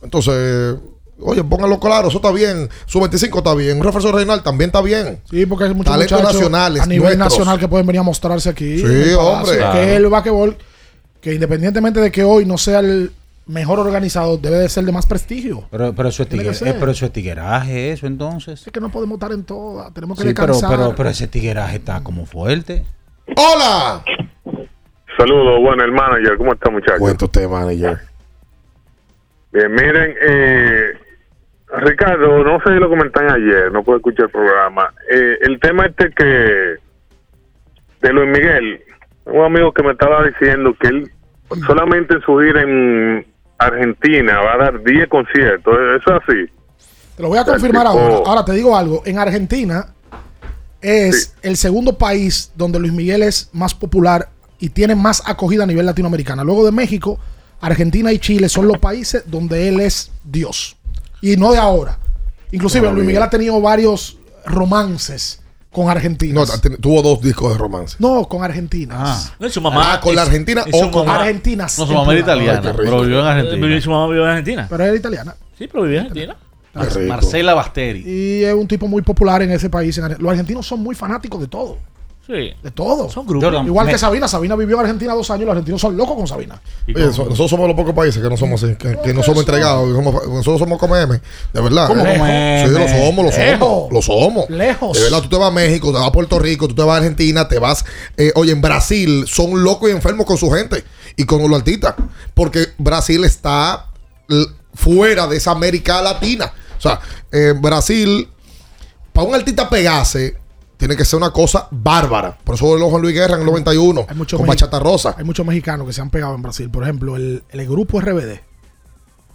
Entonces, oye, pónganlo claro, eso está bien. Su 25 está bien. Un refuerzo regional también está bien. Sí, porque hay muchos Talentos nacionales, a nivel nuestros. nacional que pueden venir a mostrarse aquí. Sí, Palacio. hombre. Claro. Que el basquetbol, que independientemente de que hoy no sea el mejor organizado, debe de ser de más prestigio. Pero, pero, eso es que eh, pero eso es tigueraje, eso entonces. Es que no podemos estar en todas. Tenemos que Sí, pero, descansar. pero, pero ese tigueraje está como fuerte. ¡Hola! Saludos, bueno, el manager, ¿cómo está, muchachos? Usted, manager. Bien, miren, eh, Ricardo, no sé si lo comentan ayer, no puedo escuchar el programa. Eh, el tema este que de Luis Miguel, un amigo que me estaba diciendo que él solamente en su gira en Argentina va a dar 10 conciertos, ¿eso es así? Te lo voy a confirmar ahora. Ahora te digo algo. En Argentina es el segundo país donde Luis Miguel es más popular y tiene más acogida a nivel latinoamericano. Luego de México, Argentina y Chile son los países donde él es Dios. Y no de ahora. Inclusive Ah, Luis. Miguel ha tenido varios romances con No, argentinas. ten- tuvo dos discos de romance. No, con argentinas. No, y su mamá. Ah, ¿con la Argentina y o con- mamá- Argentinas. No, su mamá era italiana, Ay, pero vivió en Eh, Argentina. Su mamá vive en Argentina. Pero era italiana. Sí, pero vive en Argentina. Marcela Basteri. Y es un tipo muy popular en ese país. Los argentinos son muy fanáticos de todo. Sí. De todo. Son grupos. Jordan, Igual me- que Sabina. Sabina vivió en Argentina dos años y los argentinos son locos con Sabina. Oye, so- nosotros somos los pocos países que no somos así, que, que no somos entregados. que somos- nosotros somos come M, de verdad. ¿Cómo Eh, come Sí, M? lo somos, lo somos. Lejos. Lo somos. Lejos. De verdad, tú te vas a México, te vas a Puerto Rico, tú te vas a Argentina, te vas. eh, oye, en Brasil son locos y enfermos con su gente y con los artistas. Porque Brasil está l- fuera de esa América Latina. O sea, en Brasil, para un artista pegarse, tiene que ser una cosa bárbara. Por eso lo Juan Luis Guerra en el 91, muchos con Bachata Rosa. Hay muchos mexicanos que se han pegado en Brasil. Por ejemplo, el, el grupo RBD.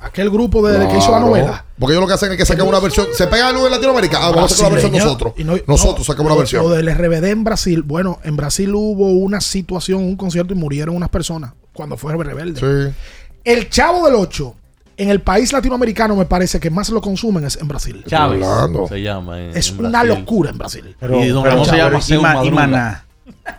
Aquel grupo de, que hizo la novela. Porque ellos lo que hacen es que sacan una versión. Se pega algo en Latinoamérica. Ah, vamos a sacar una versión Brasileño. nosotros. Y no- nosotros no, sacamos una versión. Lo del RBD en Brasil, bueno, en Brasil hubo una situación, un concierto y murieron unas personas cuando fue rebelde. Sí. El Chavo del 8, en el país latinoamericano me parece que más lo consumen es en Brasil. Chávez se llama. en- Es en una Brasil. locura en Brasil. Pero, ¿Y don pero, Ramón se llama y, Ma-? Maná.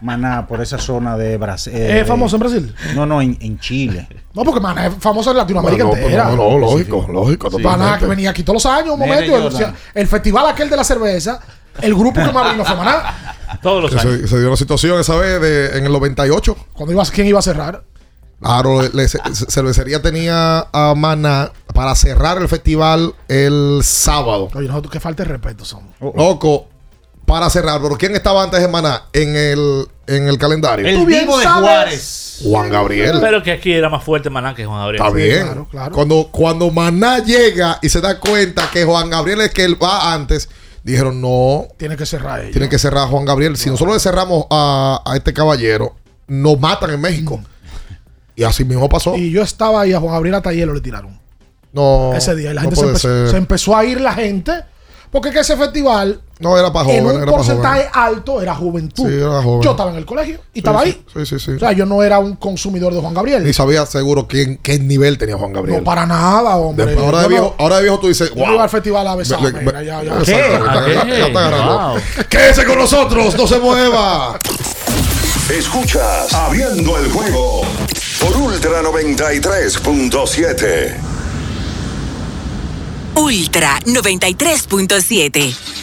Maná, por esa zona de Brasil. ¿Es famoso en Brasil? No, no, en, en Chile. No, porque man, es famoso en Latinoamérica Bueno, no, entera. no, no, lógico, lógico. Para nada, que venía aquí todos los años, un momento. el, festival aquel de la cerveza, el grupo que más vino fue Maná. Todos los años. se, se dio una situación esa vez de, en el 98. Cuando ibas, ¿quién iba a cerrar? Claro, le- le- ce- cervecería tenía a Maná para cerrar el festival el sábado. Oye, nosotros que falta de respeto son. Loco, para cerrar. Pero ¿quién estaba antes de Maná en el, en el calendario? El vivo de. Juárez. Juan Gabriel. Pero que aquí era más fuerte Maná que Juan Gabriel. Está Sí, bien. claro, claro. Cuando, cuando Maná llega y se da cuenta que Juan Gabriel es que él va antes, dijeron no, Tiene que cerrar ellos. tienen que cerrar a Juan Gabriel. Si nosotros le cerramos a, a este caballero, nos matan en México. Y así mismo pasó. Y yo estaba ahí a Juan Gabriel hasta hielo le tiraron. no, ese día. Y la no gente se empezó, ser. se empezó a ir la gente. Porque que ese festival, No, era para en joven, un era para porcentaje joven. alto, era juventud. Sí, era joven. Yo estaba en el colegio y Sí, estaba sí, ahí. Sí, sí, sí. O sea, yo no era un consumidor de Juan Gabriel. Ni sabía seguro quién, qué nivel tenía Juan Gabriel. No, para nada, hombre. Después, ahora, de Yo viejo, no- ahora de viejo tú dices, yo wow. iba al festival a. Me- me- ya, ya. Exacto, ¿A ya- qué? ya está agarrando. Wow. Quédese con nosotros, no se mueva. Escuchas Abriendo el juego por Ultra 93.7. Ultra 93.7.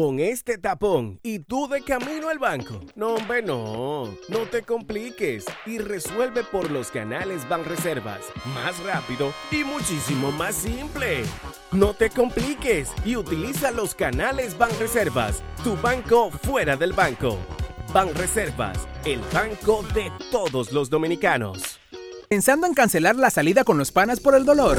Con este tapón y tú de camino al banco. No, hombre, no. No te compliques y resuelve por los canales Banreservas. Más rápido y muchísimo más simple. No te compliques y utiliza los canales Banreservas. Tu banco fuera del banco. Banreservas, el banco de todos los dominicanos. ¿Pensando en cancelar la salida con los panas por el dolor?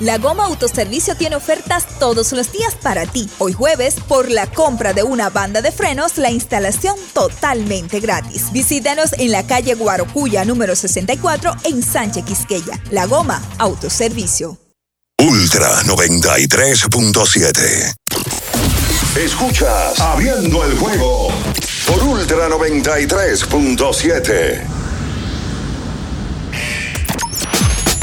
La Goma Autoservicio tiene ofertas todos los días para ti. Hoy jueves, por la compra de una banda de frenos, la instalación totalmente gratis. Visítanos en la calle Guarocuya número 64 en Sánchez Quisqueya. La Goma Autoservicio. Ultra 93.7. Escuchas Abriendo el juego por Ultra 93.7.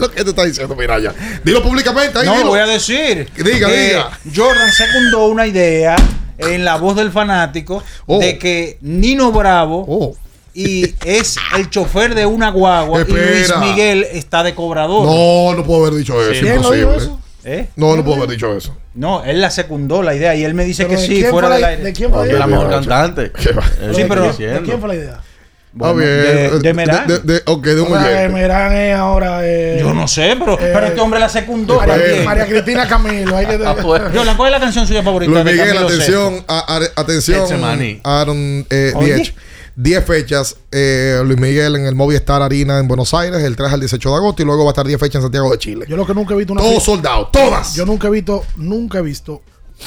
lo que te está diciendo, Miraya? Dilo públicamente. Ahí, No, dilo. voy a decir. Diga, que diga. Jordan secundó una idea en la voz del fanático Oh. de que Nino Bravo y es el chofer de una guagua y Luis. Miguel está de cobrador. No, no puedo haber dicho eso. ¿Quién lo dijo imposible. eso? ¿Eh? No, no puedo haber dicho eso. No, él la secundó la idea y él me dice que ¿de sí, fuera del aire. de quién fue la De idea? la mejor cantante. Sí, pero- ¿De quién fue la idea? Ah, bien. de- de Merán. De, de- ok, de un Ahora, eh. Merán es ahora. eh, Yo no sé, pero, pero este hombre la secundó. María. María Cristina Camilo. hay que- Jordan, ¿cuál es la canción suya favorita? Luis Miguel, atención, a- a- atención. Aaron eh, Oye. 10 10 fechas, eh, Luis Miguel en el Movistar Arena en Buenos Aires, el 3 al 18 de agosto, y luego va a estar 10 fechas en Santiago de Chile. Yo lo que nunca he visto una Todos soldados, todas. Yo nunca he visto, nunca he visto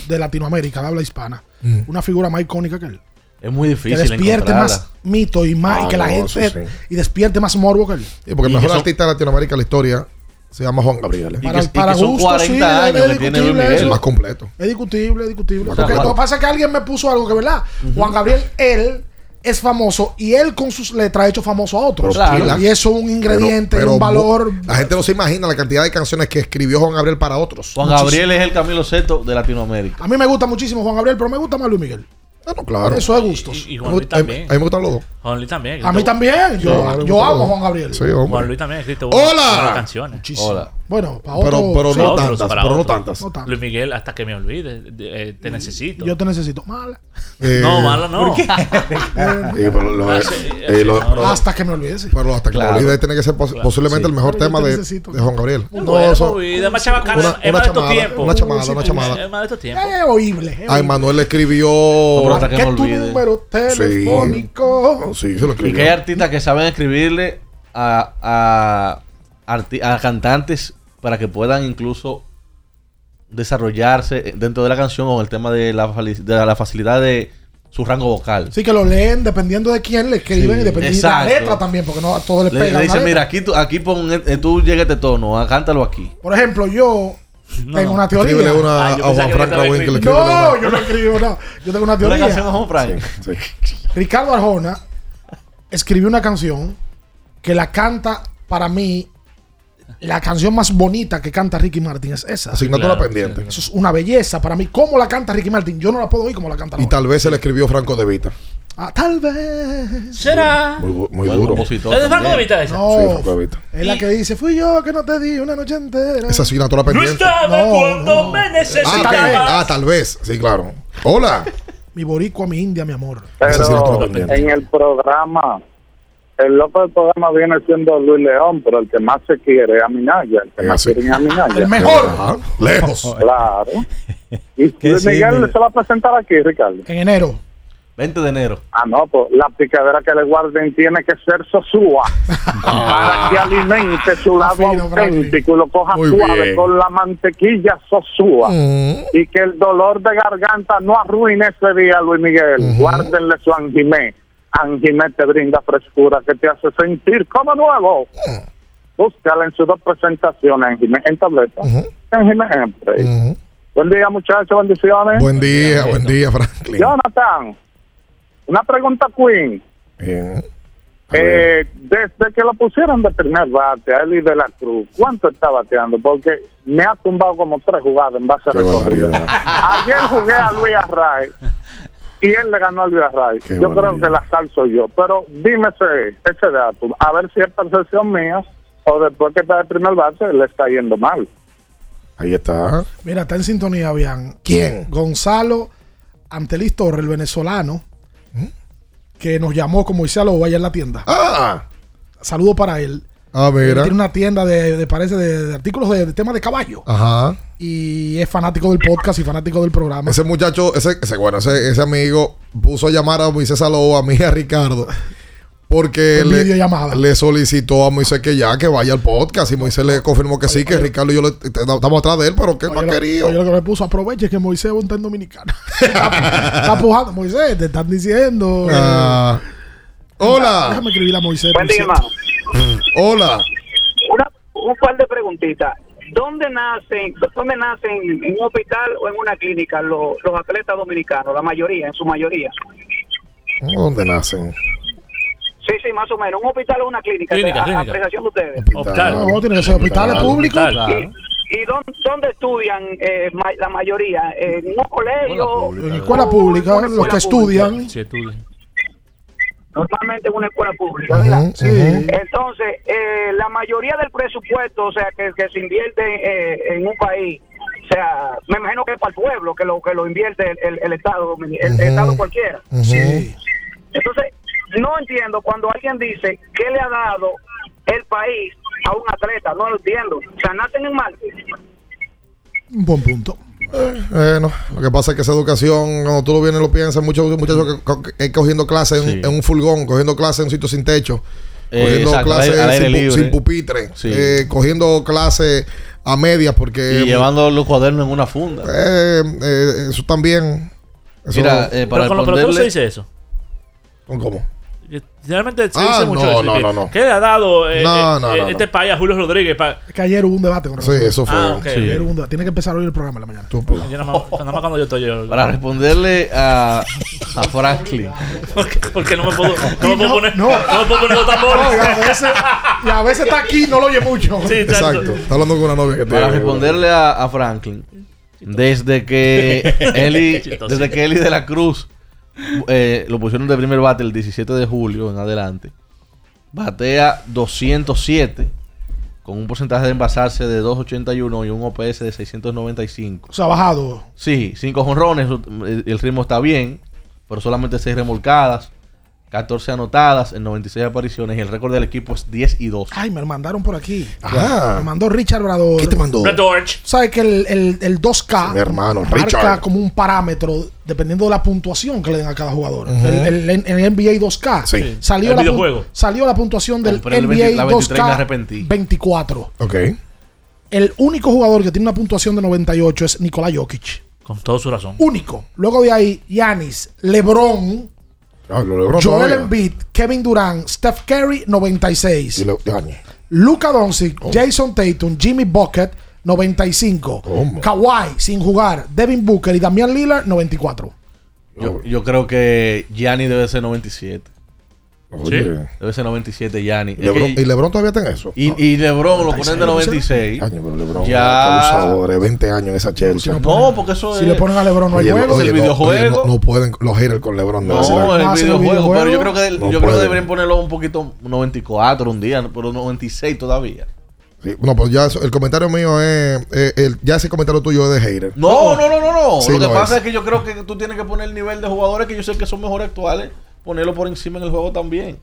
de Latinoamérica, de habla hispana, Mm. una figura más icónica que él. Es muy Que difícil despierte encontrarla. más mito y más Ah, y que la no, gente sí. y despierte más morbo que él. Sí, porque el Y mejor que son- artista de Latinoamérica de la historia se llama Juan Gabriel. Y Para- que, y para que son gusto, 40 sí, años es que tiene. El más completo. Es discutible, es discutible. Claro, Porque claro. Lo que pasa es que alguien me puso algo que, ¿verdad? Juan Gabriel, él es famoso y él con sus letras ha hecho famoso a otros. Claro. Y eso es un ingrediente, Pero- un pero valor. La gente no se imagina la cantidad de canciones que escribió Juan Gabriel para otros. Juan Gabriel es el Camilo Seto de Latinoamérica. A mí me gusta muchísimo Juan Gabriel, pero me gusta más Luis Miguel. Ah, no, claro. Eso es gustos. Y, y A Juan mí- Luis a mí también. a mí me gustan los dos. Juan Luis también. A mí también. Yo, Claro, yo amo a Juan Gabriel. Sí, hombre. Juan Luis también ha escrito ¡Hola! buenas canciones. Muchísimo. Hola. Bueno, para Pero- otro. pero sí. no Otros, tantas, para pero no otros. tantas. No. Luis Miguel, hasta que me olvide, de- eh, te necesito. Yo te necesito. Mala. Eh, no, malo no. Sí, pero sí, sí, no, pero- Hasta que me olvides. Pero hasta que Claro. me olvide tiene que ser pos- posiblemente Sí. el mejor Pero tema te de, Juan Gabriel. No, bueno, eso- una- es una más de estos chamada, tiempos. una chamada, Sí, una sí, chamada. Es más de estos tiempos. Es oíble. Ay. Manuel le escribió. pero hasta que ¿Qué me es tu olvide. número telefónico? Sí, se lo Y que hay escribió. artistas que saben escribirle a, a, arti- a cantantes para que puedan incluso desarrollarse dentro de la canción con el tema de la, fali- de la facilidad de su rango vocal. Sí, que lo leen dependiendo de quién le escriben Sí, y dependiendo de la letra también, porque no a todo le Le, pega. le una dicen, mira, aquí tú, aquí pon, eh, tú llega este tono, ah, cántalo aquí. Por ejemplo, yo No, tengo no. una teoría. Escríbele una Ah, a Juan Frank le estaba Lawin que le escribiendo. escribe No, yo no escribo nada. Yo tengo una Una teoría. canción de Juan Frank. Ricardo Arjona escribió una canción que la canta para mí. La canción más bonita que canta Ricky Martin es esa. Asignatura Claro, pendiente. Eso es una belleza para mí. ¿Cómo la canta Ricky Martin? Yo no la puedo oír como la canta Y Arjona. tal vez se le escribió Franco De Vita. Ah, tal vez. ¿Será? Muy, duro. ¿Es de Franco de Vita esa? No, Sí, Franco De Vita. es la que dice, fui yo que no te di una noche entera. Esa asignatura No pendiente. estaba No, cuando no. me Ah, necesitabas. tal vez. Ah, tal vez. Sí, claro. Hola. Mi boricua, mi india, mi amor. Esa asignatura pendiente. en el programa, el loco del programa viene siendo Luis León, pero el que más se quiere es a Minaya. El que Es más quiere es a Minaya. El mejor. Ajá. Lejos. Claro. Y Luis sí, Miguel mira. se va a presentar aquí, Ricardo. En enero. 20 de enero. Ah, no, pues la picadera que le guarden tiene que ser sosúa para que alimente su lado auténtico y lo coja Muy suave bien. con la mantequilla sosúa. Mm. Y que el dolor de garganta no arruine ese día, Luis Miguel. Guárdenle su angimé. Angimé te brinda frescura que te hace sentir como nuevo. Búscala en sus dos presentaciones, Angimé en tableta. Ujú. Angimé en spray. Ujú. Buen día, muchachos. Bendiciones. Buen día, buen día, Franklin. Jonathan, una pregunta, Queen. Bien. Eh, desde que lo pusieron de primer bate a Eli de la Cruz, ¿cuánto está bateando? Porque me ha tumbado como tres jugadas en base a barbaridad. Ayer jugué a Luis Array él le ganó a Luis Array. Qué yo creo que la sal soy yo. Pero dime ese, ese dato, a ver si es percepción mía o después que está de primer bate le está yendo mal. Ahí está. Mira, está en sintonía, Bian. ¿Quién? Gonzalo Antelis Torre, el venezolano, que nos llamó como dice a lo allá en la tienda. Ah. Saludo para él. Ah, mira. tiene una tienda de, de- parece, de, de artículos de, de temas de caballo. Ajá. Y es fanático del podcast y fanático del programa. Ese muchacho, ese, ese bueno, ese, ese amigo puso a llamar a Moisés Saló, a mí y a Ricardo. Porque En le, le solicitó a Moisés que ya, que vaya al podcast. Y Moisés le confirmó que sí, que Ricardo y yo le- estamos atrás de él, pero que no ha Oye, lo- querido. oye, lo que me puso, aproveche que Moisés está en Dominicana. está, está pujando. Moisés, te están diciendo. Ah. Hola. Déjame escribir a Moisés. Buen día, por hermano. cierto. Hola. Una, un par de preguntitas. ¿Dónde nacen, dónde nacen en un hospital o en una clínica los, los atletas dominicanos? La mayoría, en su mayoría. ¿Dónde nacen? Sí, sí, más o menos. ¿Un hospital o una clínica? Clínica, a, clínica. apreciación de ustedes. No, tiene que ser hospitales públicos. ¿Y, y dónde, dónde estudian eh, ma- la mayoría? ¿En un colegio? En escuela pública, los que estudian. Sí, estudian. Normalmente en una escuela pública, ¿verdad? Sí. Entonces, eh, la mayoría del presupuesto, o sea, que, que se invierte eh, en un país, o sea, me imagino que es para el pueblo, que lo que lo invierte el, el- el Estado, el, el Estado cualquiera. Sí. Entonces, no entiendo cuando alguien dice qué le ha dado el país a un atleta, no lo entiendo. O sea, nacen en Marte. Un buen punto. Bueno, lo que pasa es que esa educación, cuando tú lo vienes y lo piensas, muchos muchachos que, co- que cogiendo clases en, en un furgón, cogiendo clases en un sitio sin techo, Eh, cogiendo clases sin, pu- sin pupitre, Sí. eh, cogiendo clases a medias porque... Y llevando los cuadernos en una funda. Eh, eh, eso también... Eso, Mira, eh, para Pero con los peloteros se responderle- dice eso. ¿Cómo? Que Generalmente se Ah, dice mucho no, no, que- no, no. ¿Qué le ha dado eh, No, eh, no, eh, no, este país a Julio Rodríguez? Pa- Es que ayer hubo un debate con Sí, eso fue. Ah, ok. Ayer hubo un debate. Tiene que empezar hoy el programa en la mañana. Yo nada más, nada más cuando yo estoy yo. Para responderle a, a Franklin. Porque, porque no me puedo, no me puedo poner. no. No, me puedo poner los tambores. No, y, a veces, y a veces está aquí y no lo oye mucho. Sí, Exacto. Está hablando con una novia que Para tiene. responderle a, a Franklin, desde que Eli, desde que Eli de la Cruz eh, lo pusieron de primer bate el 17 de julio en adelante, batea 207 con un porcentaje de envasarse de 281 y un OPS de 695. O sea, bajado. Sí, 5 jonrones, el ritmo está bien, pero solamente 6 remolcadas, 14 anotadas en 96 apariciones y el récord del equipo es 10 y 2. Ay, me lo mandaron por aquí. Ah. Me mandó Richard Brador. ¿Qué te mandó? Torch. ¿Sabes que el, el, el 2K Mi hermano, marca Richard. como un parámetro dependiendo de la puntuación que le den a cada jugador? Ujú. el, el- el NBA 2K Sí. salió, El la, salió la puntuación del Compré el NBA 20 la 23 y me 2K arrepentí. 24. Ok. El único jugador que tiene una puntuación de 98 es Nikola Jokic. Con toda su razón. Único. Luego de ahí, Yanis, LeBron, Ah, lo logró Joel todavía. Embiid, Kevin Durant, Steph Curry, 96. Y lo-. Luka Doncic, Oh. Jason Tatum, Jimmy Bucket, 95. ¿Cómo? Kawhi, sin jugar, Devin Booker y Damian Lillard, 94. Yo, yo creo que Gianni debe ser 97. Oye. Debe ser 97 Gianni. Y Lebron, y Lebron todavía está en eso. y, y LeBron lo ponen de 96. 96. Año, pero Lebron, Ya. abusadores, 20 años en esa Chelsea. No, porque eso Si es. le ponen a LeBron, no hay Oye, juego. oye, el no, videojuego. oye, no, no pueden los haters con LeBron. No, ser algo. el videojuego, videojuego. pero yo creo que, No yo creo que deberían ponerlo un poquito 94 un día, pero 96 todavía. Sí, no, pues ya el comentario mío es. eh, el- ya ese comentario tuyo es de hater. No, no, no, no, no. Sí, lo que pasa es. es. que yo creo que tú tienes que poner el nivel de jugadores que yo sé que son mejores actuales, ponerlo por encima en el juego también.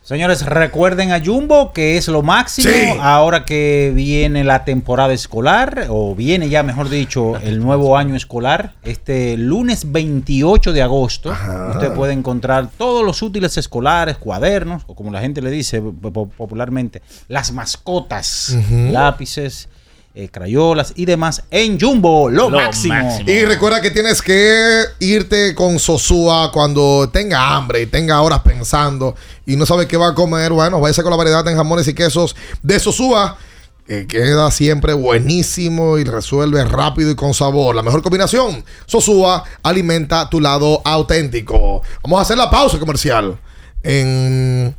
Señores, recuerden a Jumbo, que es lo máximo. Sí. Ahora que viene la temporada escolar, o viene ya, mejor dicho, el nuevo año escolar, este lunes 28 de agosto, usted puede encontrar todos los útiles escolares, cuadernos, o como la gente le dice po- po- popularmente, las mascotas, lápices, eh, crayolas y demás en Jumbo, lo, Lo máximo. máximo. Y recuerda que tienes que irte con Sosúa cuando tenga hambre y tenga horas pensando y no sabe qué va a comer. Bueno, váyase con la variedad en jamones y quesos de Sosúa. Que queda siempre buenísimo y resuelve rápido y con sabor. La mejor combinación. Sosúa alimenta tu lado auténtico. Vamos a hacer la pausa comercial en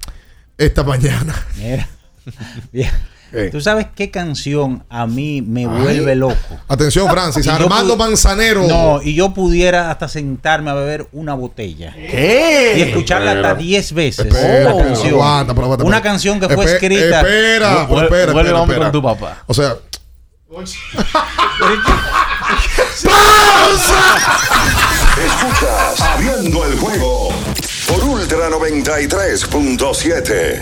esta mañana. Mira. Bien. Eh. ¿Tú sabes qué canción a mí me Ay. vuelve loco? Atención, Francis. Y Armando Manzanero. No, y yo pudiera hasta sentarme a beber una botella. ¿Qué? Y escucharla hasta Espera. 10 veces. Espera, la espera, canción. aguanta, pero aguanta, una espera. canción que fue Espe- escrita. Espera, pero Vuelve- espera, vuelve espera, hombre espera. con tu papá. O sea, Escuchas Abriendo el juego por Ultra 93.7.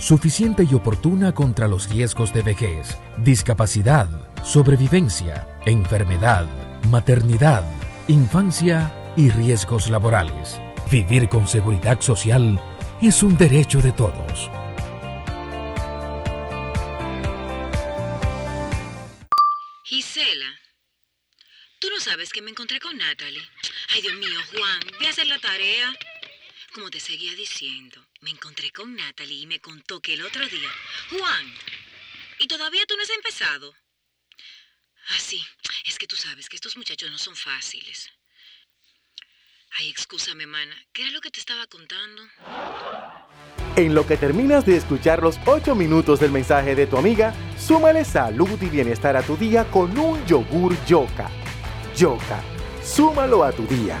suficiente y oportuna contra los riesgos de vejez, discapacidad, sobrevivencia, enfermedad, maternidad, infancia y riesgos laborales. Vivir con seguridad social es un derecho de todos. Gisela, tú no sabes que me encontré con Natalie. Ay, Dios mío, Juan, ve a hacer la tarea. Como te seguía diciendo, me encontré con Natalie y me contó que el otro día... Juan, ¿y todavía tú no has empezado? Ah, sí, es que tú sabes que estos muchachos no son fáciles. Ay, excúsame, mana, ¿qué era lo que te estaba contando? En lo que terminas de escuchar los 8 minutos del mensaje de tu amiga, súmale salud y bienestar a tu día con un yogur Yoka. Yoka, súmalo a tu día.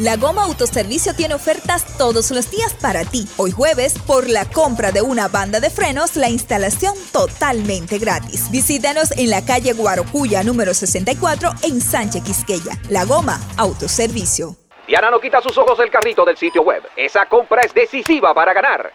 La Goma Autoservicio tiene ofertas todos los días para ti. Hoy jueves, por la compra de una banda de frenos, la instalación totalmente gratis. Visítanos en la calle Guarocuya número 64 en Sánchez Quisqueya. La Goma Autoservicio. Diana no quita sus ojos del carrito del sitio web. Esa compra es decisiva para ganar.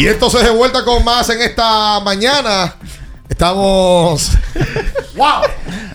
Y entonces de vuelta con más en esta mañana. Estamos. ¡Wow!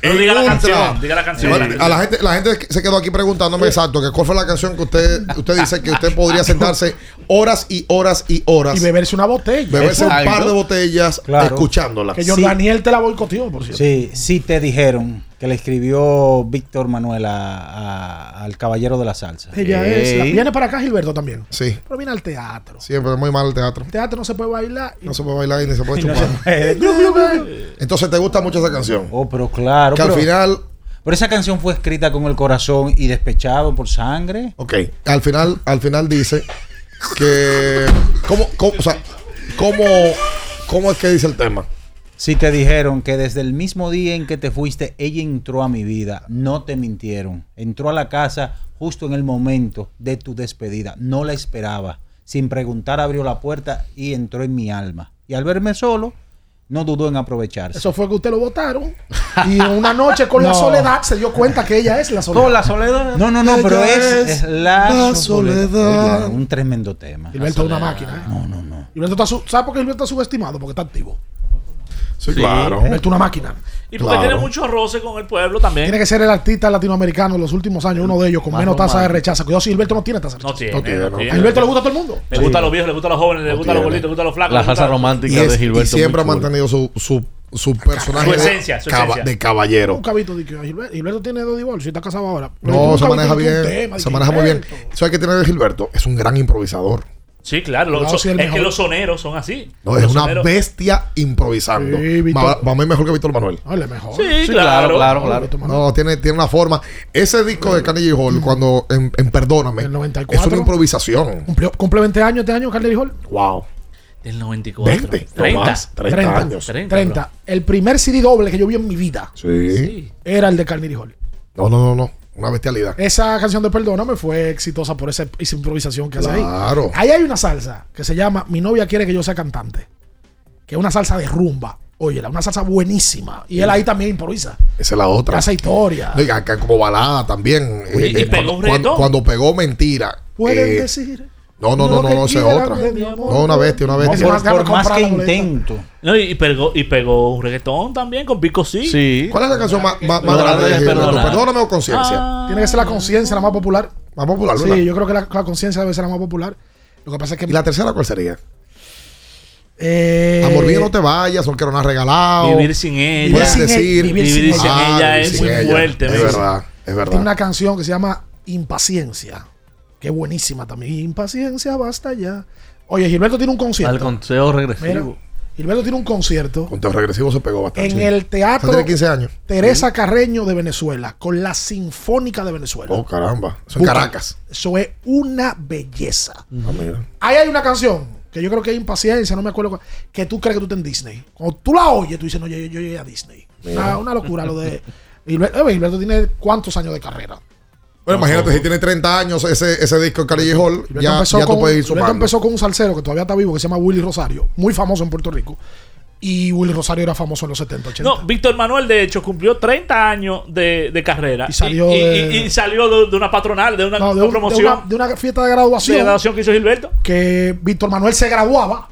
No diga la canción, diga la canción. Bueno, a la gente, la gente se quedó aquí preguntándome exacto que cuál fue la canción que usted, usted dice que usted podría sentarse horas y horas y horas. Y beberse una botella. Beberse un par de botellas Claro. escuchándola. Que Sí. Daniel te la boicoteó, por cierto. Sí, sí te dijeron que le escribió Víctor Manuel a- a- al Caballero de la Salsa. Ella es. la- viene para acá Gilberto también. Sí. Pero viene al teatro. Siempre es muy mal el teatro. El teatro no se puede bailar. No se puede bailar y ni se puede Y no chupar. se puede. Entonces te gusta mucho esa canción. Oh, pero claro. Que al final, Pero esa canción fue escrita con el corazón y despechado por sangre. ok, al final, al final dice que cómo, cómo, o sea, cómo, cómo es que dice el tema. Si te dijeron que desde el mismo día en que te fuiste, ella entró a mi vida, no te mintieron. Entró a la casa justo en el momento de tu despedida. No la esperaba. Sin preguntar abrió la puerta y entró en mi alma. Y al verme solo, no dudó en aprovecharse. Eso fue que usted lo votaron. Y en una noche con la soledad se dio cuenta que ella es la soledad. Con la soledad. No, no, no, pero Ella es, es es la, la soledad. soledad. Oye, un tremendo tema. Gilberto es una máquina. ¿eh? No, no, no. Gilberto está ¿Sabe por qué Gilberto está subestimado? Porque está activo. Sí, claro. Gilberto es una máquina. Y porque tiene mucho roce con el pueblo también. Tiene que ser el artista latinoamericano en los últimos años, uno de ellos con Más menos tasa de rechazo. Cuidado si Gilberto no tiene tasa de No rechazo. tiene, no tiene. A Gilberto le gusta a todo el mundo. Le gustan los viejos, le gustan los jóvenes, le gustan los tiene. gorditos, le gustan los flacos. La gusta- salsa romántica Y, es- de y Gilberto. siempre ha mantenido su, su, su personaje Su de esencia, su caba- esencia. de caballero. Un cabito de que Gilberto, Gilberto tiene dos divorcios y está casado ahora. Pero No, se maneja bien. Se maneja muy bien. ¿Sabes qué tiene de Gilberto? Es un gran improvisador. Sí, claro. los- el es mejor. que los soneros son así. No, es Los una soneros- bestia improvisando. Sí, Víctor. Para mí mejor que Víctor Manuel. Él es mejor. Sí, Sí, claro. claro, claro, claro. No, tiene, tiene una forma. Ese disco de Carnegie Hall, cuando en, en Perdóname, El 94. es una improvisación. Cumplió, cumple 20 años este año, Carly Hall. Wow. Del 94. 20, 30. no más, 30, 30 años. 30, 30. El primer CD doble que yo vi en mi vida Sí. era el de Carnegie Hall. No, no, no, no. Una bestialidad. Esa canción de Perdóname fue exitosa por esa, esa improvisación que hace ahí. Claro. Ahí hay una salsa que se llama Mi novia quiere que yo sea cantante. Que es una salsa de rumba. Oye, una salsa buenísima. Y él ahí también improvisa. Esa es la otra. Hace historia. Oiga, acá como balada también. Oye, Eh, y eh, pegó cuando, un cuando, cuando pegó Mentira. Pueden eh, decir. No, no, no, no, no, esa es otra. No, una bestia, una No, bestia. Por, más, que intento. No, y, y pegó, y pegó un reggaetón también con Pico sí. Sí. ¿Cuál es la canción más, más, grande de Gilberto? perdóname. Perdóname o conciencia. Ah. Tiene que ser la conciencia la más popular. Más popular, ¿verdad? Sí, yo creo que la, la conciencia debe ser la más popular. Lo que pasa es que. ¿Y la tercera cuál sería? eh, Amor mío, no te vayas, no quiero nada regalado. Vivir sin ella. Vivir Puedes sin decir. ella, Vivir sin Ah, ella vivir es sin muy ella. fuerte. Es ¿ves? verdad, es Tiene verdad. una canción que se llama Impaciencia. Es buenísima también. Impaciencia, basta ya. Oye, Gilberto tiene un Al concierto. consejo Mira, regresivo. Gilberto tiene un concierto Conteo regresivo se pegó bastante. en el teatro Tiene 15 años. Teresa Carreño de Venezuela con la Sinfónica de Venezuela. Oh, caramba. Eso en Busca. Caracas. Eso es una belleza. Ah, mira. Ahí hay una canción que yo creo que es impaciencia, no me acuerdo cuál, que tú crees que tú estás en Disney. Cuando tú la oyes, tú dices, no, yo, yo, yo llegué a Disney. Una, una locura lo de. Gilberto, eh, Gilberto tiene cuántos años de carrera. Bueno, imagínate, si tiene 30 años ese, ese disco de Carnegie Hall, ya, empezó ya con, tú puedes ir sumando. empezó con un salsero que todavía está vivo, que se llama Willy Rosario, muy famoso en Puerto Rico. Y Willy Rosario era famoso en los 70, 80. No, Víctor Manuel, de hecho, cumplió 30 años de, de carrera. Y salió y, de- y- y salió de, de una patronal, de una, No, de, un- de promoción. una, de una fiesta de de graduación. graduación que hizo Gilberto. que Víctor Manuel se graduaba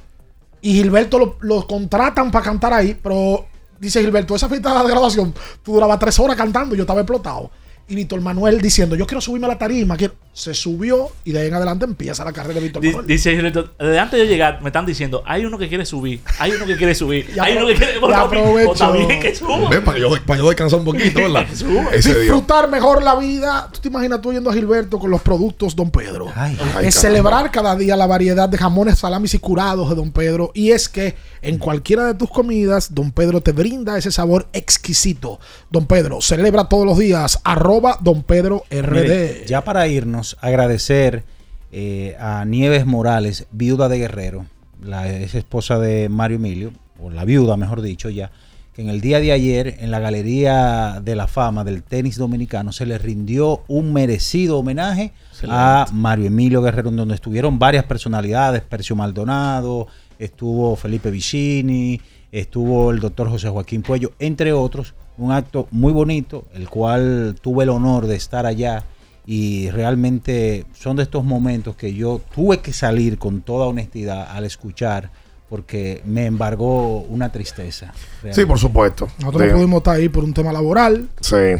y Gilberto lo, lo contratan para cantar ahí, pero dice Gilberto, esa fiesta de graduación, tú durabas tres horas cantando y yo estaba explotado. Y Víctor Manuel diciendo, yo quiero subirme a la tarima, quiero... se subió y de ahí en adelante empieza la carrera de Víctor Manuel. Dice Gilberto, desde antes de llegar me están diciendo, hay uno que quiere subir, hay uno que quiere subir, hay uno que quiere... Bueno, está bien que suba. Ven, para, que yo, para yo descansar un poquito, ¿verdad? Ese. Disfrutar mejor la vida. ¿Tú te imaginas tú yendo a Gilberto con los productos Don Pedro? Ay, Ay, es celebrar cada día la variedad de jamones, salamis y curados de Don Pedro. Y es que en cualquiera de tus comidas, Don Pedro te brinda ese sabor exquisito. Don Pedro, celebra todos los días. Arroba Don Pedro RD. Mire, ya para irnos, agradecer eh, a Nieves Morales, viuda de Guerrero, la ex esposa de Mario Emilio, o la viuda, mejor dicho, ya, que en el día de ayer, en la Galería de la Fama del Tenis Dominicano, se le rindió un merecido homenaje a Mario Emilio Guerrero, en donde estuvieron varias personalidades, Percio Maldonado, estuvo Felipe Vicini, estuvo el doctor José Joaquín Puello, entre otros, un acto muy bonito, el cual tuve el honor de estar allá y realmente son de estos momentos que yo tuve que salir con toda honestidad al escuchar porque me embargó una tristeza. Sí, por supuesto. Nosotros no pudimos estar ahí por un tema laboral. Sí.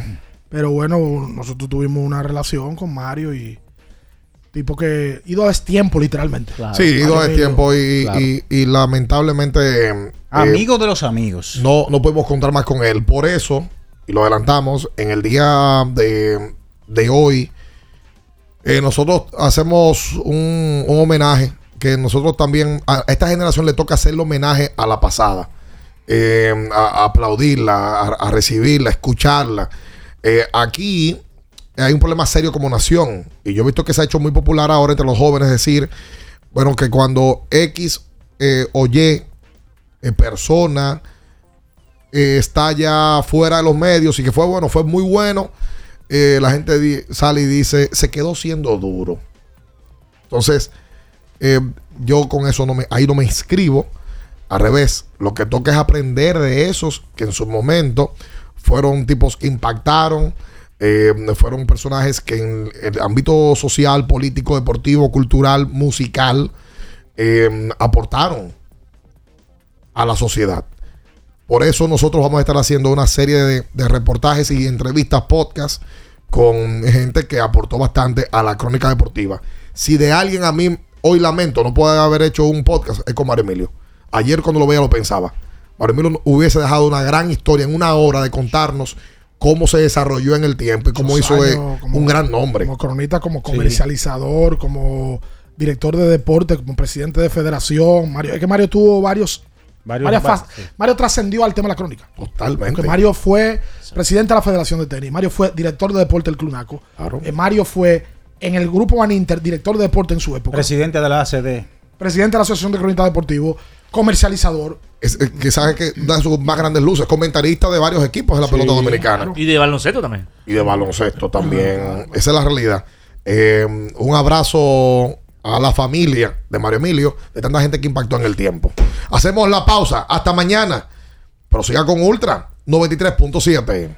Pero bueno, nosotros tuvimos una relación con Mario y tipo que ido a tiempo literalmente. Sí, ido a tiempo y, y, lamentablemente... Eh, Amigo de los amigos. No, no podemos contar más con él. Por eso, y lo adelantamos, en el día de, de hoy, eh, nosotros hacemos un, un homenaje que nosotros también, a esta generación le toca hacerle homenaje a la pasada, eh, a, aplaudirla, a, recibirla, a escucharla. Aquí hay un problema serio como nación, y yo he visto que se ha hecho muy popular ahora entre los jóvenes decir, bueno, que cuando X o Y persona está ya fuera de los medios y que fue bueno, fue muy bueno, la gente sale y dice, se quedó siendo duro. Entonces, eh, yo con eso no me, ahí no me inscribo. Al revés, lo que toca es aprender de esos que en su momento fueron tipos que impactaron, eh, fueron personajes que en el ámbito social, político, deportivo, cultural, musical, eh, aportaron a la sociedad. Por eso nosotros vamos a estar haciendo una serie de, de reportajes y entrevistas, podcast con gente que aportó bastante a la crónica deportiva. Si de alguien a mí Hoy lamento no puede haber hecho un podcast es con Mario Emilio. Ayer cuando lo veía lo pensaba. Mario Emilio hubiese dejado una gran historia en una hora de contarnos cómo se desarrolló en el tiempo y cómo hizo un gran nombre. Como cronista, como comercializador, como director de deporte, como presidente de federación. Mario, es que Mario tuvo varios. Mario trascendió al tema de la crónica. Totalmente. Porque Mario fue presidente de la Federación de Tenis. Mario fue director de deporte del Clunaco. Claro. Eh, Mario fue en el grupo Van Inter, director de deporte en su época. Presidente de la ACD. Presidente de la Asociación de Cronistas Deportivos, comercializador. Es, que sabe que da sus más grandes luces, comentarista de varios equipos de la pelota dominicana. Y de baloncesto también. Y de baloncesto también. Esa es la realidad. Eh, un abrazo a la familia de Mario Emilio, de tanta gente que impactó en el tiempo. Hacemos la pausa. Hasta mañana. Prosiga con Ultra 93.7.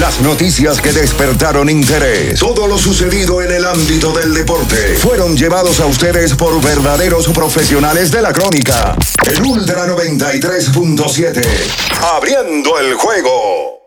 Las noticias que despertaron interés, todo lo sucedido en el ámbito del deporte, fueron llevados a ustedes por verdaderos profesionales de la crónica. El Ultra 93.7, abriendo el juego.